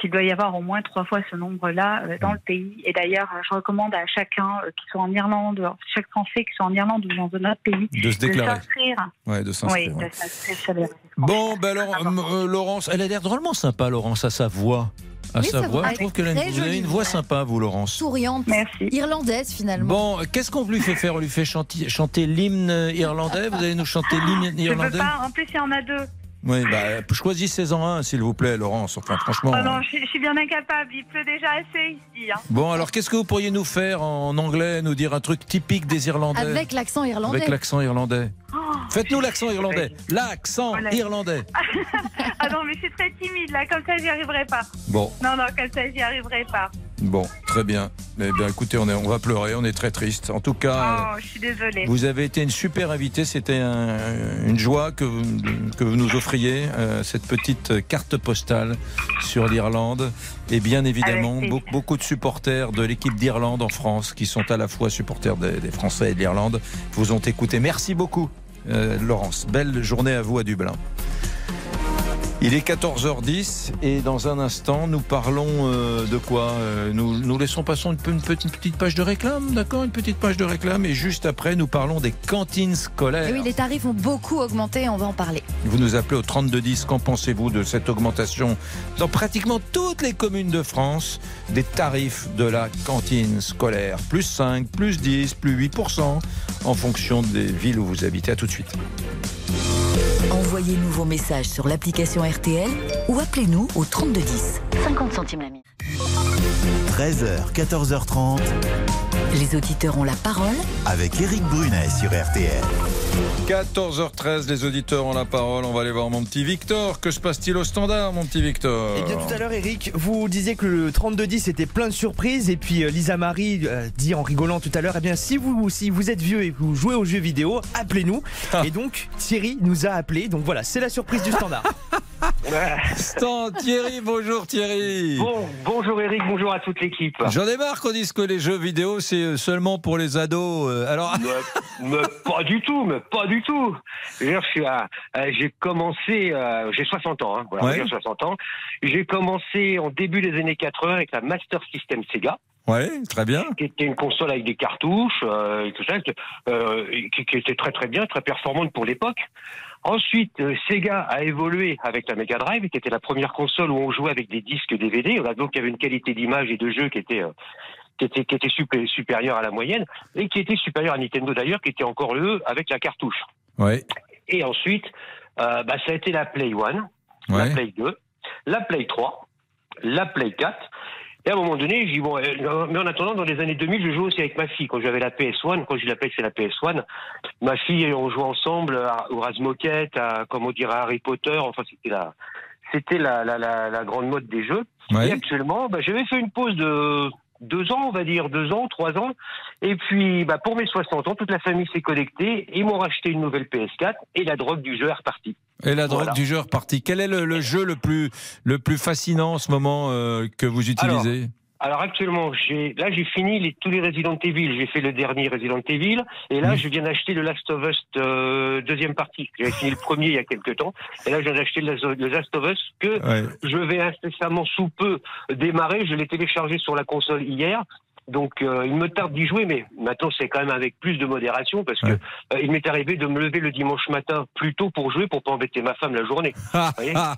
qu'il doit y avoir au moins trois fois ce nombre-là euh, dans le pays. Et d'ailleurs, je recommande à chacun euh, qui soit en Irlande, chaque Français qui soit en Irlande ou dans un autre pays, De se déclarer. s'inscrire. Ouais, de s'inscrire, Oui, ouais. de s'inscrire Bon, ben alors, euh, Laurence, elle a l'air drôlement sympa, Laurence, à sa voix. À Oui, sa voix, je trouve très vous avez une voix sympa, vous, Laurence. Souriante, irlandaise finalement. Bon, qu'est-ce qu'on lui fait faire? On lui fait chanter, chanter l'hymne irlandais? Vous allez nous chanter l'hymne Je peux irlandais? pas, en plus il y en a deux. Oui, bah, choisissez-en un, s'il vous plaît, Laurence. Enfin, franchement. Oh non, je, je suis bien incapable, il pleut déjà assez ici. hein. Bon, alors, qu'est-ce que vous pourriez nous faire en anglais Nous dire un truc typique des Irlandais Avec l'accent irlandais. Avec l'accent irlandais. Oh. Faites-nous l'accent irlandais. L'accent Voilà. irlandais. ah non, mais je suis très timide là, comme ça j'y arriverai pas. Bon. Non, non, comme ça j'y arriverai pas. Bon, très bien. Eh bien, écoutez, on, est, on va pleurer, on est très triste. En tout cas, Oh, je suis désolée. vous avez été une super invitée. C'était un- une joie que vous, que vous nous offriez, euh, cette petite carte postale sur l'Irlande. Et bien évidemment, beaucoup, beaucoup de supporters de l'équipe d'Irlande en France, qui sont à la fois supporters des, des Français et de l'Irlande, vous ont écouté. Merci beaucoup, euh, Laurence. Belle journée à vous à Dublin. Il est 14h10 et dans un instant, nous parlons euh, de quoi Euh, nous, nous laissons passer une, pe- une petite, page de réclame, d'accord Une petite page de réclame et juste après, nous parlons des cantines scolaires. Et oui, les tarifs ont beaucoup augmenté, on va en parler. Vous nous appelez au 3210. Qu'en pensez-vous de cette augmentation dans pratiquement toutes les communes de France des tarifs de la cantine scolaire? Plus 5, plus 10, plus 8% en fonction des villes où vous habitez. À tout de suite. Envoyez-nous vos messages sur l'application RTL ou appelez-nous au 3210. 50 centimes la minute. 13h, 14h30 Les auditeurs ont la parole avec Éric Brunet sur RTL. 14h13, les auditeurs ont la parole. On va aller voir mon petit Victor. Que se passe-t-il au standard, mon petit Victor Eh bien tout à l'heure Eric, vous disiez que le 3210 était plein de surprises et puis euh, Lisa Marie euh, dit en rigolant tout à l'heure, eh bien si vous si vous êtes vieux et que vous jouez aux jeux vidéo, appelez-nous. et donc Thierry nous a appelé. Donc voilà, c'est la surprise du standard. Stan, Thierry, bonjour Thierry. Bon, bonjour Eric, bonjour à toute l'équipe. J'en ai marre qu'on dise que les jeux vidéo c'est seulement pour les ados. Euh, Alors, Mais, mais pas du tout, mais pas du tout. Euh, J'ai commencé, euh, j'ai 60 ans, hein, voilà, Ouais. dire 60 ans. J'ai commencé en début des années 80 avec la Master System Sega. ouais, très bien. qui était une console avec des cartouches euh, et tout ça, euh, qui était très très bien, très performante pour l'époque. Ensuite, euh, Sega a évolué avec la Mega Drive, qui était la première console où on jouait avec des disques DVD. On a donc il y avait une qualité d'image et de jeu qui était euh, qui était, qui était supérieure à la moyenne et qui était supérieure à Nintendo d'ailleurs, qui était encore eux avec la cartouche. Ouais. Et ensuite, euh, bah, ça a été la Play 1, la. Play 2, la Play 3, la Play 4. Et à un moment donné, j'ai dit, bon, euh, mais en attendant, dans les années 2000, je jouais aussi avec ma fille. Quand j'avais la PS1, quand je l'appelle, c'est la PS1. Ma fille et on jouait ensemble à, au Razmoket, à, comme on dirait, à Harry Potter. Enfin, c'était la, c'était la, la, la, la grande mode des jeux. Ouais. Et actuellement, bah, j'avais fait une pause de deux ans, on va dire, deux ans, trois ans. Et puis, bah, pour mes 60 ans, toute la famille s'est connectée. Ils m'ont racheté une nouvelle PS4 et la drogue du jeu est repartie. Et la drogue Voilà. du jeu est repartie. Quel est le, le jeu le plus, le plus fascinant en ce moment euh, que vous utilisez? Alors actuellement, j'ai là j'ai fini les, tous les Resident Evil. J'ai fait le dernier Resident Evil et là je viens d'acheter le Last of Us euh, deuxième partie. J'avais fini le premier il y a quelques temps et là je viens d'acheter le, le Last of Us que Ouais. je vais incessamment sous peu démarrer. Je l'ai téléchargé sur la console hier. Donc euh, il me tarde d'y jouer, mais maintenant c'est quand même avec plus de modération parce que euh, il m'est arrivé de me lever le dimanche matin plus tôt pour jouer pour pas embêter ma femme la journée. Ah,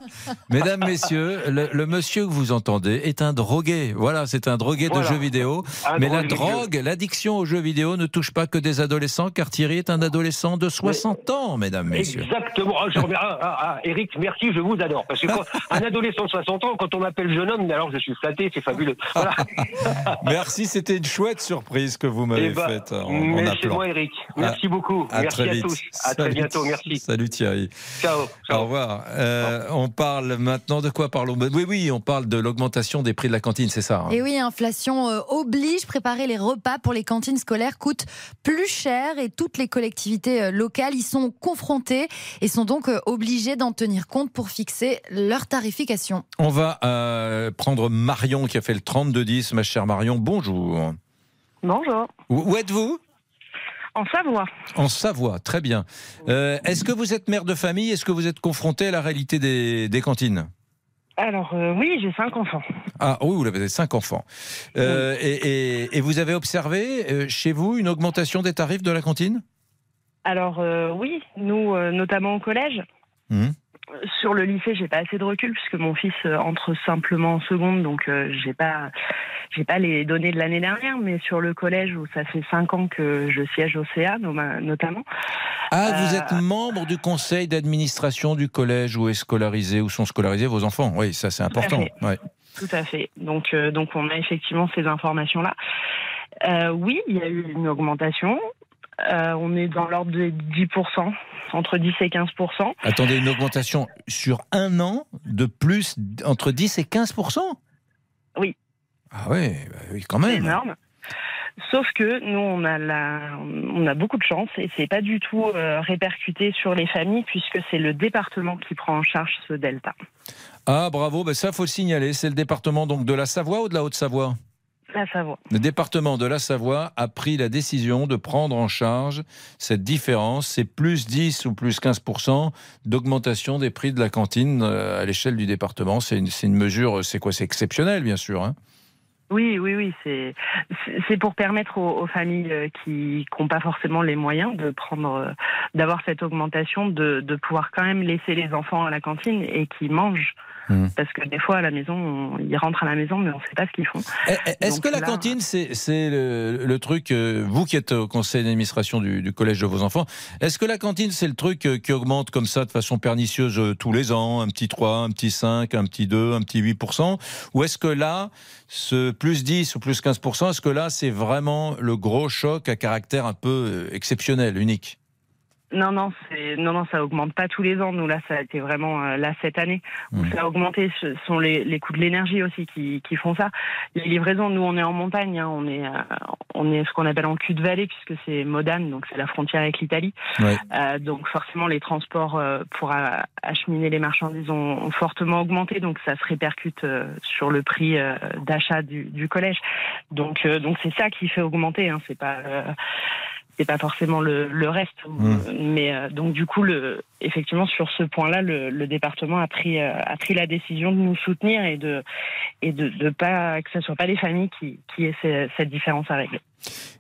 Mesdames, messieurs, le, le monsieur que vous entendez est un drogué. Voilà, c'est un drogué Voilà. de jeux vidéo. Un Mais la drogue, l'addiction aux jeux vidéo ne touche pas que des adolescents, car Thierry est un adolescent de 60 ans, mesdames, messieurs. Exactement. Ah, je remets- ah, ah, Eric, merci, je vous adore. Parce que quand, un adolescent de 60 ans, quand on m'appelle jeune homme, alors je suis flatté, c'est fabuleux. Voilà. Merci, c'était une chouette surprise que vous m'avez Eh ben, faite en, en mais c'est appelant. moi, Eric. Merci beaucoup. À merci très à vite. tous. À très bientôt. Merci. Salut Thierry. Ciao. Au revoir. Euh, on parle maintenant de quoi parlons? Oui, oui, on parle de l'augmentation des prix de la cantine, c'est ça. hein Et oui, inflation euh, oblige. Préparer les repas pour les cantines scolaires coûte plus cher et toutes les collectivités euh, locales y sont confrontées et sont donc euh, obligées d'en tenir compte pour fixer leur tarification. On va euh, prendre Marion qui a fait le 32-10. Ma chère Marion, bonjour. Bonjour. Où où êtes-vous? En Savoie. En Savoie, très bien. Euh, Est-ce que vous êtes mère de famille? Est-ce que vous êtes confronté à la réalité des, des cantines? Alors euh, oui, j'ai cinq enfants. Ah oui, vous avez cinq enfants. Euh, et, et- et vous avez observé chez vous une augmentation des tarifs de la cantine? Alors oui, nous, notamment au collège. Mhm. Sur le lycée, j'ai pas assez de recul puisque mon fils euh, entre simplement en seconde, donc euh, j'ai pas, j'ai pas les données de l'année dernière. Mais sur le collège où ça fait cinq ans que je siège au CA, notamment. Ah, vous Euh, êtes membre du conseil d'administration du collège où est scolarisé, où sont scolarisés vos enfants. Oui, ça c'est Tout à important. fait. Ouais. Tout à fait. Donc, euh, donc on a effectivement ces informations-là. Euh, oui, il y a eu une augmentation. On est dans l'ordre de 10%, entre 10 et 15%. Attendez, une augmentation sur un an de plus entre 10 et 15% Oui. Ah bah oui, quand C'est même. énorme. Sauf que nous, on a, la, on a beaucoup de chance et c'est pas du tout euh, répercuté sur les familles puisque c'est le département qui prend en charge ce delta. Ah bravo, bah ça faut le signaler. C'est le département donc de la Savoie ou de la Haute-Savoie? La Savoie. Le département de la Savoie a pris la décision de prendre en charge cette différence. C'est plus 10 ou plus 15 d'augmentation des prix de la cantine euh, à l'échelle du département. C'est une, mesure, c'est quoi? C'est exceptionnel, bien sûr. hein. Oui, oui, oui, c'est pour permettre aux, aux familles euh, qui n'ont pas forcément les moyens de prendre, euh, d'avoir cette augmentation, de, de pouvoir quand même laisser les enfants à la cantine et qui mangent. Mmh. Parce que des fois, à la maison, on- ils rentrent à la maison, mais on ne sait pas ce qu'ils font. Eh, eh, Est-ce que la là- cantine, c'est c'est le, le truc, euh, vous qui êtes au conseil d'administration du, du collège de vos enfants, est-ce que la cantine, c'est le truc euh, qui augmente comme ça de façon pernicieuse euh, tous les ans, un petit 3, un petit 5, un petit 2, un petit 8% Ou est-ce que là, ce plus 10 ou plus 15%, est-ce que là, c'est vraiment le gros choc à caractère un peu euh, exceptionnel, unique? Non, non, non, non, ça augmente pas tous les ans. Nous là, ça a été vraiment euh, là cette année où ça a augmenté. Ce sont les, les coûts de l'énergie aussi qui, qui font ça. Les livraisons, nous, on est en montagne, hein, on est euh, on est ce qu'on appelle en cul de vallée puisque c'est Modane, donc c'est la frontière avec l'Italie. Ouais. Euh, donc forcément, les transports pour acheminer les marchandises ont, ont fortement augmenté, donc ça se répercute sur le prix d'achat du, du collège. Donc donc c'est ça qui fait augmenter. Hein, c'est pas c'est pas forcément le, le reste. Mais euh, donc du coup, le, effectivement, sur ce point-là, le, le département a pris euh, a pris la décision de nous soutenir et de et de, de pas que ce soit pas les familles qui qui aient cette différence à régler.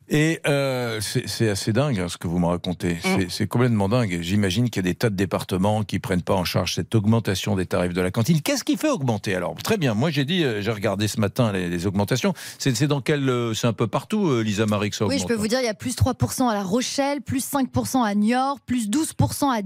Et euh, c'est assez dingue hein, ce que vous me racontez. C'est- C'est complètement dingue. J'imagine qu'il y a des tas de départements qui prennent pas en charge cette augmentation des tarifs de la cantine. Qu'est-ce qui fait augmenter alors? Très bien. Moi j'ai dit, euh, j'ai regardé ce matin les, les augmentations. C'est dans quel C'est un peu partout, euh, Lisa Marie, que ça Oui, augmente. je peux vous dire, il y a plus 3% à La Rochelle, plus 5% à Niort, plus 12% à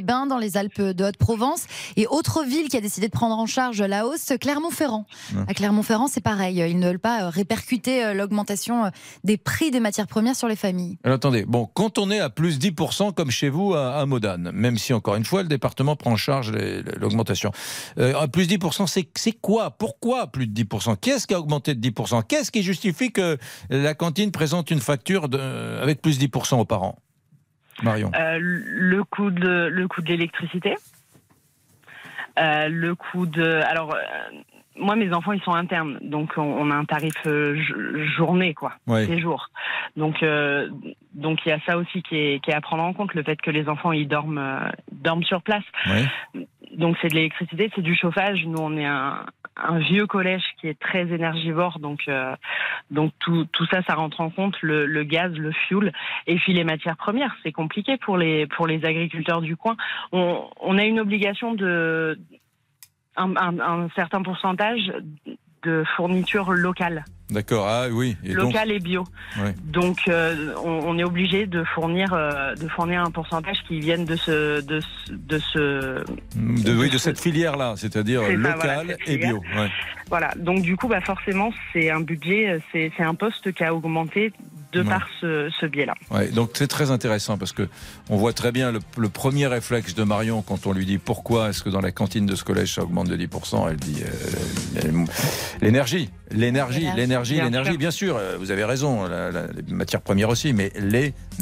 Digne-les-Bains dans les Alpes de Haute-Provence. Et autre ville qui a décidé de prendre en charge la hausse, Clermont-Ferrand. À Clermont-Ferrand, c'est pareil. Ils ne veulent pas euh, répercuter euh, l'augmentation euh, des prix des matières premières sur les familles. Alors, attendez, bon, quand on est à plus 10% comme chez vous à, à Modane, même si encore une fois le département prend en charge l'augmentation, euh, à plus 10%, c'est c'est quoi? Pourquoi plus de 10% Qu'est-ce qui a augmenté de 10% Qu'est-ce qui justifie que la cantine présente une facture de, avec plus 10% aux parents? Marion Euh, le coût de le coût de l'électricité, Euh, le coût de alors. euh, moi, mes enfants, ils sont internes, donc on, a un tarif euh, jo- journée, quoi, Ouais. séjour. Donc, euh, donc il y a ça aussi qui est, qui est à prendre en compte, le fait que les enfants ils dorment, euh, dorment sur place. Donc c'est de l'électricité, c'est du chauffage. Nous, on est un, un vieux collège qui est très énergivore, donc euh, donc tout, tout ça, ça rentre en compte le, le gaz, le fuel, et puis les matières premières. C'est compliqué pour les pour les agriculteurs du coin. On, on a une obligation de un, un- un certain pourcentage de fourniture locale, D'accord, ah oui. Et donc, locale et bio. Ouais. Donc, euh, on, on est obligé de fournir, euh, de fournir un pourcentage qui vienne de ce, de, ce- de ce, de, oui, de cette filière-là, c'est-à-dire C'est ça, locale voilà, cette et bio. filière. ouais. Voilà. Donc, du coup, bah, forcément, c'est un budget, euh, c'est, c'est un poste qui a augmenté de Ouais. par ce, ce biais-là. Ouais, donc c'est très intéressant parce que on voit très bien le, le premier réflexe de Marion quand on lui dit pourquoi est-ce que dans la cantine de ce collège ça augmente de 10%, elle dit euh, l'énergie, l'énergie, L'énergie, l'énergie, bien sûr. euh, vous avez raison, la- la- les matières premières aussi, mais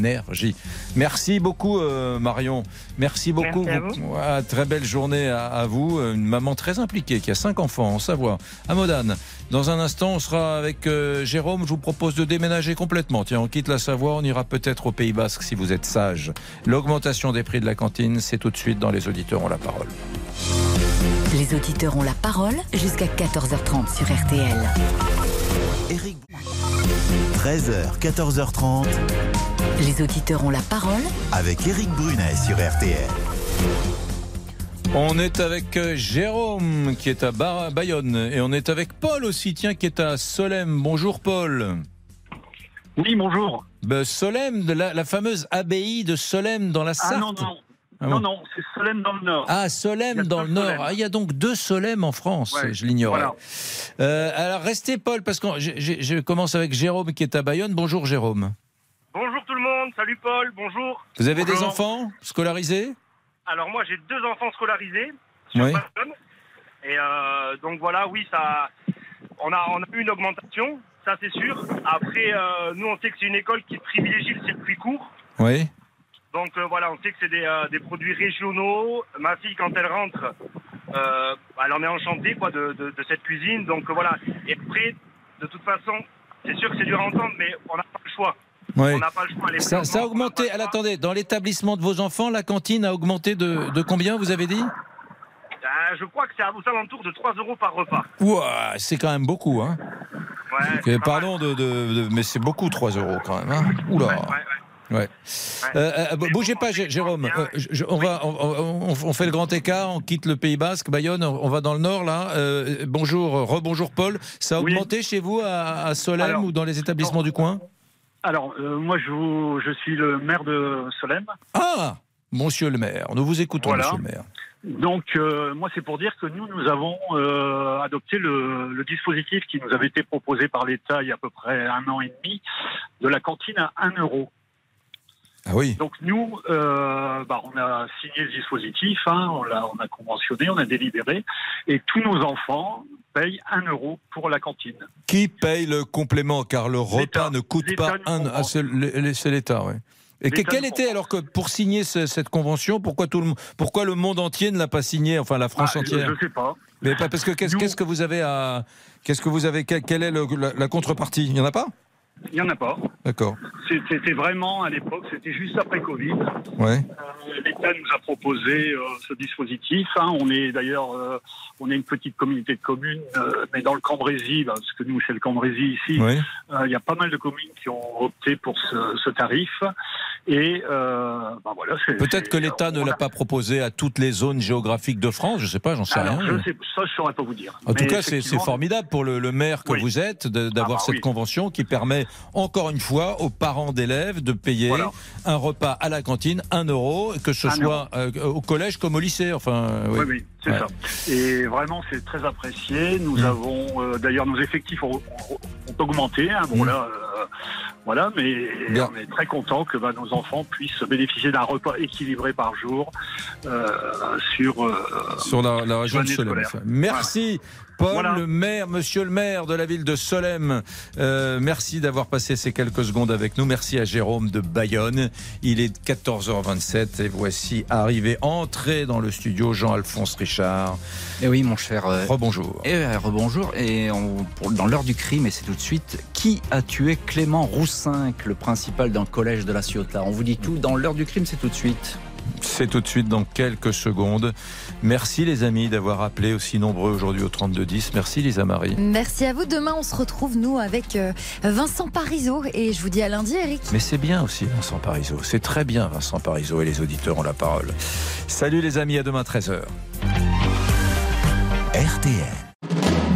l'énergie. Merci beaucoup euh, Marion, merci beaucoup. Merci à vous. Ouais, très belle journée à, à vous, une maman très impliquée qui a cinq enfants en Savoie, à Modane. Dans un instant, on sera avec euh, Jérôme. Je vous propose de déménager complètement. Tiens, on quitte la Savoie, on ira peut-être au Pays Basque si vous êtes sage. L'augmentation des prix de la cantine, c'est tout de suite dans Les auditeurs ont la parole. Les auditeurs ont la parole jusqu'à 14h30 sur RTL. Eric 13h, 14h30. Les auditeurs ont la parole avec Eric Brunet sur RTL. On est avec euh, Jérôme qui est à Bayonne et on est avec Paul aussi, tiens, qui est à Solem. Bonjour Paul. Oui, bonjour. Ben, Solem, de la, fameuse abbaye de Solem dans la Sarthe. Ah non, non. Ah non, non, c'est Solem dans le Nord. Ah, Solem dans le Nord. Ah, il y a donc deux Solem en France, je l'ignorais. Euh, alors restez Paul, parce que je, commence avec Jérôme qui est à Bayonne. Bonjour Jérôme. Bonjour tout le monde, salut Paul, bonjour. Vous avez des enfants scolarisés? Alors moi j'ai deux enfants scolarisés sur oui. Et euh, donc voilà, oui, ça, on a, on a eu une augmentation, ça c'est sûr. Après, euh, nous on sait que c'est une école qui privilégie le circuit court. Oui. Donc euh, voilà, on sait que c'est des, des, produits régionaux. Ma fille, quand elle rentre, elle en est enchantée quoi, de, de, cette cuisine. Donc voilà. Et après, de toute façon, c'est sûr que c'est dur à entendre, mais on n'a pas le choix. On n'a pas le choix. Ça, ça, a augmenté. attendez, dans l'établissement de vos enfants, la cantine a augmenté de, de combien, vous avez dit? Euh, Je crois que c'est aux alentours de 3 euros par repas. Ouah, c'est quand même beaucoup. Hein. Ouais, pardon, de, de, mais c'est beaucoup 3 euros quand même. Hein. Oula. Ouais, ouais. Euh, euh, bougez pas, Jérôme. on, va, on, fait le grand écart, on quitte le Pays Basque, Bayonne, on va dans le Nord là. bonjour, rebonjour Paul. Ça a augmenté chez vous à, Solem ou dans les établissements du coin? Alors, euh, moi, je, je, suis le maire de Solem. Ah Monsieur le maire, nous vous écoutons, monsieur le maire. Donc, euh, moi, c'est pour dire que nous, nous avons euh, adopté le, le, dispositif qui nous avait été proposé par l'État il y a à peu près un an et demi, de la cantine à 1 euro. Ah oui. Donc nous, bah, on a signé le dispositif, hein, on, a, on a conventionné, on a délibéré, et tous nos enfants paye 1 euro pour la cantine. Qui paye le complément Car le repas ne coûte pas un. Ah, c'est l'État, oui. Et quel était alors que pour signer cette convention, pourquoi tout le pourquoi le monde entier ne l'a pas signé, enfin la France ah, entière Je ne sais pas. Mais pas parce que qu'est-ce que vous avez à qu'est-ce que vous avez quelle est la, contrepartie? Il n'y en a pas? Il n'y en a pas. D'accord. C'était vraiment à l'époque, c'était juste après Covid. Ouais. Euh, L'État nous a proposé euh, ce dispositif. Hein. On est d'ailleurs, euh, on est une petite communauté de communes, mais dans le Cambrésis, parce que nous c'est le Cambrésis ici, il y a pas mal de communes qui ont opté pour ce, tarif. Et ben voilà. Peut-être que l'État ne l'a pas proposé à toutes les zones géographiques de France. Je ne sais pas, j'en sais rien. Je sais, ça, je saurais pas vous dire. En tout cas, c'est formidable pour le, maire que vous êtes d'avoir ah bah cette convention qui permet encore une fois aux parents d'élèves de payer un repas à la cantine, un euro, que ce soit euh, au collège comme au lycée. Enfin, oui, oui, c'est ça. Et vraiment, c'est très apprécié. Nous mm. avons, euh, d'ailleurs, nos effectifs ont, augmenté. Hein. Bon, mm. là, euh, voilà, mais on est très content que bah, nos enfants puissent bénéficier d'un repas équilibré par jour sur, sur la, région de Solem. Merci. Paul, le maire, monsieur le maire de la ville de Solem, euh, merci d'avoir passé ces quelques secondes avec nous. Merci à Jérôme de Bayonne. Il est 14h27 et voici arrivé, entré dans le studio Jean-Alphonse Richard. Et eh oui, mon cher. Euh, rebonjour. Et euh, rebonjour. Et dans l'heure du crime, et c'est tout de suite, qui a tué Clément Roussin, le principal d'un collège de la Ciotat? On vous dit tout. Dans l'heure du crime, c'est tout de suite. C'est tout de suite dans quelques secondes. Merci les amis d'avoir appelé aussi nombreux aujourd'hui au 3210. Merci Lisa Marie. Merci à vous. Demain, on se retrouve nous avec euh, Vincent Parisot et je vous dis à lundi Eric. Mais c'est bien aussi Vincent Parisot. C'est très bien Vincent Parisot et les auditeurs ont la parole. Salut les amis, à demain 13h. RTL.